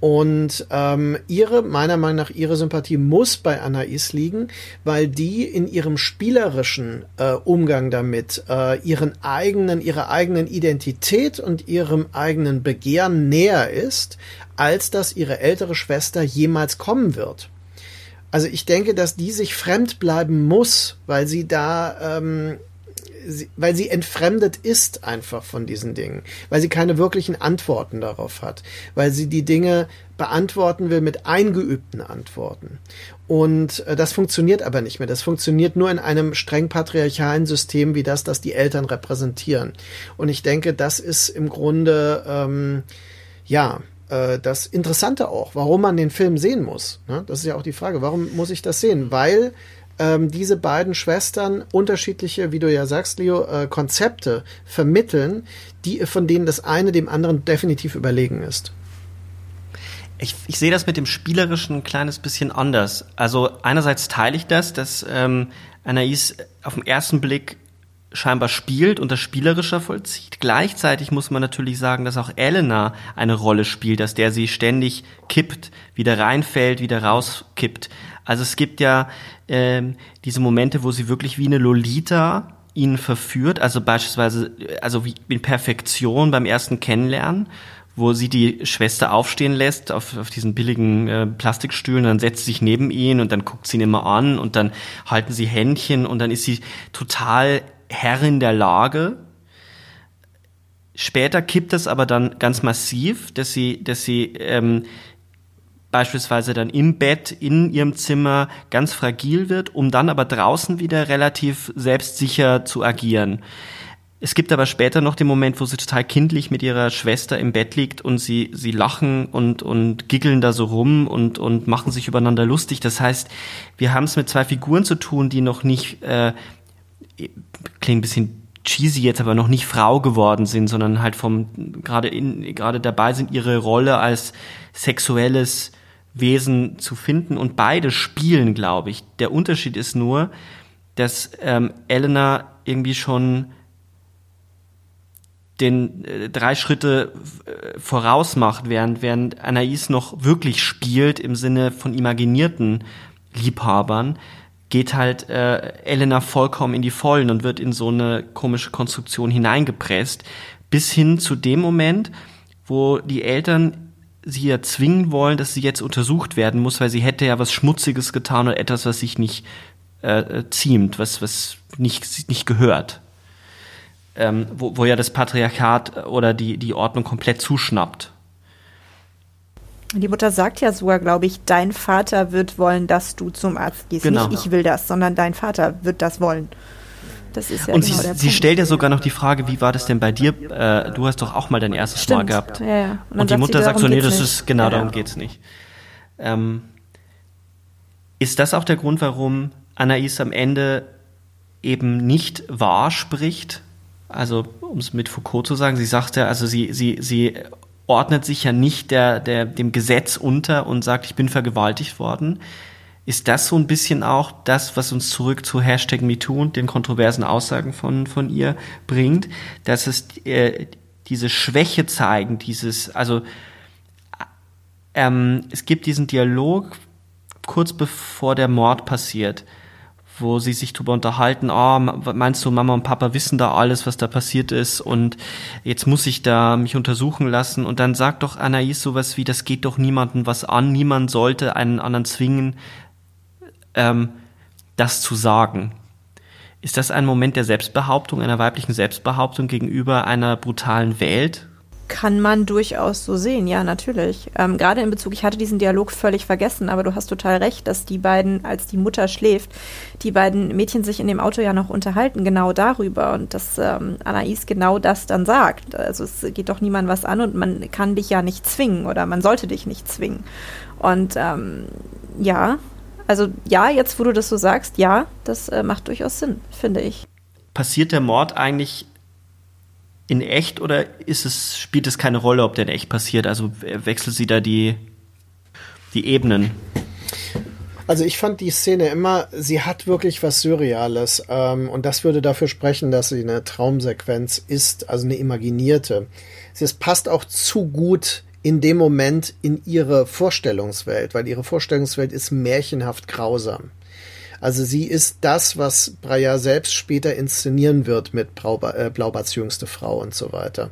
Und ähm, ihre, meiner Meinung nach, ihre Sympathie muss bei Anais liegen, weil die in ihrem spielerischen äh, Umgang damit äh, ihren eigenen, ihrer eigenen Identität und ihrem eigenen Begehren näher ist, als dass ihre ältere Schwester jemals kommen wird. Also ich denke, dass die sich fremd bleiben muss, weil sie da ähm, weil sie entfremdet ist einfach von diesen Dingen, weil sie keine wirklichen Antworten darauf hat, weil sie die Dinge beantworten will mit eingeübten Antworten. Und äh, das funktioniert aber nicht mehr. Das funktioniert nur in einem streng patriarchalen System wie das, das die Eltern repräsentieren. Und ich denke, das ist im Grunde, ähm, ja, äh, das Interessante auch, warum man den Film sehen muss. Ne? Das ist ja auch die Frage, warum muss ich das sehen? Weil ähm, diese beiden Schwestern unterschiedliche, wie du ja sagst, Leo, äh, Konzepte vermitteln, die von denen das eine dem anderen definitiv überlegen ist. Ich, ich sehe das mit dem Spielerischen ein kleines bisschen anders. Also einerseits teile ich das, dass ähm, Anais auf den ersten Blick scheinbar spielt und das spielerischer vollzieht. Gleichzeitig muss man natürlich sagen, dass auch Elena eine Rolle spielt, dass der sie ständig kippt, wieder reinfällt, wieder rauskippt. Also es gibt ja ähm, diese Momente, wo sie wirklich wie eine Lolita ihn verführt, also beispielsweise, also wie in Perfektion beim ersten Kennenlernen, wo sie die Schwester aufstehen lässt auf, auf diesen billigen äh, Plastikstühlen, dann setzt sie sich neben ihn und dann guckt sie ihn immer an und dann halten sie Händchen und dann ist sie total Herrin der Lage. Später kippt es aber dann ganz massiv, dass sie, dass sie ähm, beispielsweise dann im Bett in ihrem Zimmer ganz fragil wird, um dann aber draußen wieder relativ selbstsicher zu agieren. Es gibt aber später noch den Moment, wo sie total kindlich mit ihrer Schwester im Bett liegt und sie, sie lachen und, und giggeln da so rum und, und machen sich übereinander lustig. Das heißt, wir haben es mit zwei Figuren zu tun, die noch nicht, äh, klingt ein bisschen cheesy jetzt, aber noch nicht Frau geworden sind, sondern halt vom, gerade in, gerade dabei sind, ihre Rolle als sexuelles Wesen zu finden und beide spielen, glaube ich. Der Unterschied ist nur, dass ähm, Elena irgendwie schon den äh, drei Schritte äh, voraus macht, während, während Anais noch wirklich spielt im Sinne von imaginierten Liebhabern, geht halt äh, Elena vollkommen in die Vollen und wird in so eine komische Konstruktion hineingepresst, bis hin zu dem Moment, wo die Eltern sie ja zwingen wollen, dass sie jetzt untersucht werden muss, weil sie hätte ja was Schmutziges getan oder etwas, was sich nicht äh, äh ziemt, was, was nicht, nicht gehört ähm, wo, wo ja das Patriarchat oder die, die Ordnung komplett zuschnappt. Die Mutter sagt ja sogar, glaube ich, dein Vater wird wollen, dass du zum Arzt gehst. Genau. Nicht ich will das, sondern dein Vater wird das wollen. Das ist ja Und genau sie, sie stellt ja sogar noch die Frage, wie war das denn bei dir? Äh, du hast doch auch mal dein erstes Mal Stimmt. gehabt. Ja, ja. Und, dann die Mutter sagt so, nee, das ist, genau, Ja, darum geht's nicht. Ähm, ist das auch der Grund, warum Anais am Ende eben nicht wahr spricht? Also, um es mit Foucault zu sagen, sie sagt ja, also sie, sie, sie ordnet sich ja nicht der, der, dem Gesetz unter und sagt, ich bin vergewaltigt worden. Ist das so ein bisschen auch das, was uns zurück zu Hashtag MeToo und den kontroversen Aussagen von, von ihr bringt, dass es äh, diese Schwäche zeigen, dieses, also ähm, es gibt diesen Dialog kurz bevor der Mord passiert, wo sie sich darüber unterhalten, oh, meinst du, Mama und Papa wissen da alles, was da passiert ist und jetzt muss ich da mich untersuchen lassen? Und dann sagt doch Anais sowas wie, das geht doch niemandem was an, niemand sollte einen anderen zwingen, ähm, das zu sagen. Ist das ein Moment der Selbstbehauptung, einer weiblichen Selbstbehauptung gegenüber einer brutalen Welt? Kann man durchaus so sehen, ja, natürlich. Ähm, Gerade in Bezug, ich hatte diesen Dialog völlig vergessen, aber du hast total recht, dass die beiden, als die Mutter schläft, die beiden Mädchen sich in dem Auto ja noch unterhalten, genau darüber und dass ähm, Anais genau das dann sagt. Also es geht doch niemand was an und man kann dich ja nicht zwingen oder man sollte dich nicht zwingen. Und ähm, ja, also ja, jetzt wo du das so sagst, ja, das äh, macht durchaus Sinn, finde ich. Passiert der Mord eigentlich in echt oder ist es, spielt es keine Rolle, ob der in echt passiert? Also äh, wechselt sie da die, die Ebenen? Also ich fand die Szene immer, sie hat wirklich was Surreales ähm, und das würde dafür sprechen, dass sie eine Traumsequenz ist, also eine imaginierte. Es passt auch zu gut in dem Moment in ihre Vorstellungswelt, weil ihre Vorstellungswelt ist märchenhaft grausam. Also sie ist das, was Breyer selbst später inszenieren wird mit äh, Blaubarts jüngste Frau und so weiter.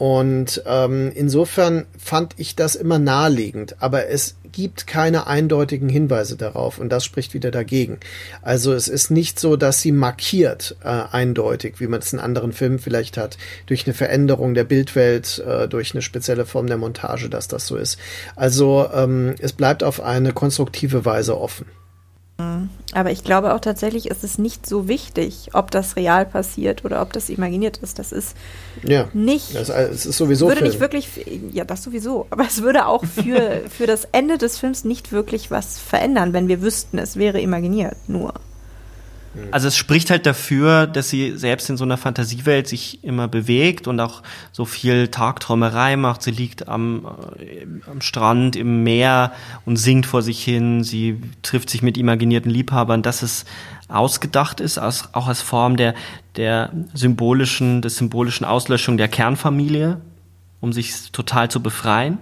Und ähm, insofern fand ich das immer naheliegend, aber es gibt keine eindeutigen Hinweise darauf und das spricht wieder dagegen. Also es ist nicht so, dass sie markiert äh, eindeutig, wie man es in anderen Filmen vielleicht hat, durch eine Veränderung der Bildwelt, äh, durch eine spezielle Form der Montage, dass das so ist. Also ähm, es bleibt auf eine konstruktive Weise offen. Aber ich glaube auch tatsächlich ist es nicht so wichtig, ob das real passiert oder ob das imaginiert ist. Das ist Ja, nicht. das, es ist sowieso würde Film. nicht wirklich, ja, das sowieso, aber es würde auch für, für das Ende des Films nicht wirklich was verändern, wenn wir wüssten, es wäre imaginiert, nur. Also es spricht halt dafür, dass sie selbst in so einer Fantasiewelt sich immer bewegt und auch so viel Tagträumerei macht. Sie liegt am, äh, am Strand, im Meer und singt vor sich hin. Sie trifft sich mit imaginierten Liebhabern, dass es ausgedacht ist, als, auch als Form der, der symbolischen, des symbolischen Auslöschung der Kernfamilie, um sich total zu befreien.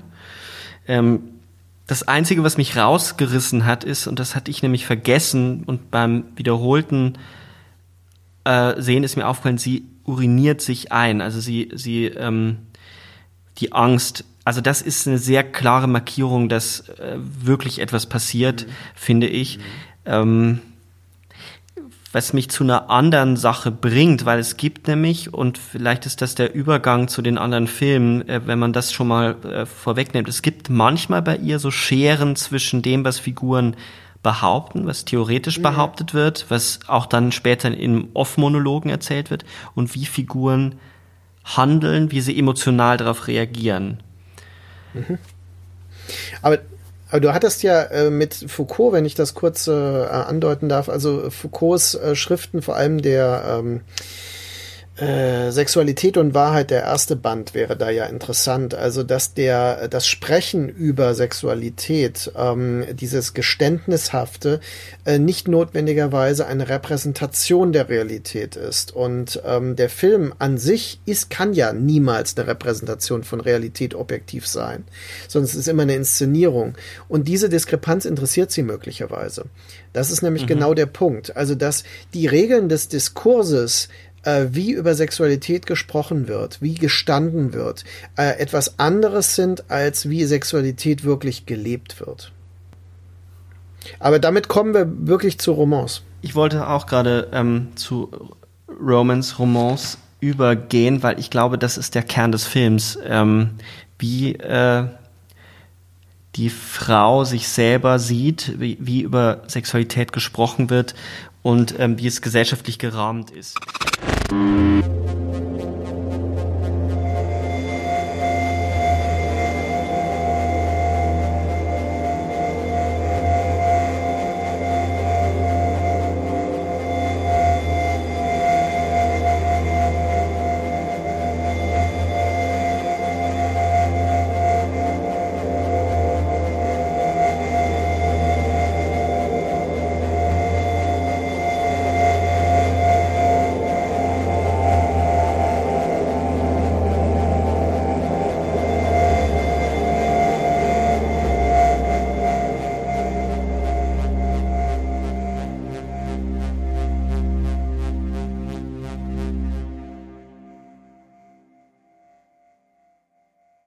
Ähm, das Einzige, was mich rausgerissen hat, ist, und das hatte ich nämlich vergessen und beim wiederholten äh, Sehen ist mir aufgefallen, sie uriniert sich ein. Also sie, sie, ähm, die Angst, also das ist eine sehr klare Markierung, dass äh, wirklich etwas passiert, mhm. finde ich. Mhm. Ähm, was mich zu einer anderen Sache bringt, weil es gibt nämlich, und vielleicht ist das der Übergang zu den anderen Filmen, äh, wenn man das schon mal äh, vorwegnimmt, es gibt manchmal bei ihr so Scheren zwischen dem, was Figuren behaupten, was theoretisch mhm. behauptet wird, was auch dann später in Off-Monologen erzählt wird, und wie Figuren handeln, wie sie emotional darauf reagieren. Mhm. Aber aber du hattest ja äh, mit Foucault, wenn ich das kurz äh, andeuten darf, also Foucaults äh, Schriften, vor allem der ähm, äh, Sexualität und Wahrheit, der erste Band wäre da ja interessant. Also, dass der, das Sprechen über Sexualität, ähm, dieses Geständnishafte, äh, nicht notwendigerweise eine Repräsentation der Realität ist. Und ähm, der Film an sich ist, kann ja niemals eine Repräsentation von Realität objektiv sein, es ist immer eine Inszenierung. Und diese Diskrepanz interessiert sie möglicherweise. Das ist nämlich mhm. genau der Punkt. Also, dass die Regeln des Diskurses wie über Sexualität gesprochen wird, wie gestanden wird, äh, etwas anderes sind, als wie Sexualität wirklich gelebt wird. Aber damit kommen wir wirklich zu Romans. Ich wollte auch gerade ähm, zu Romans, Romans übergehen, weil ich glaube, das ist der Kern des Films. Ähm, wie äh, die Frau sich selber sieht, wie, wie über Sexualität gesprochen wird und ähm, wie es gesellschaftlich gerahmt ist. あ!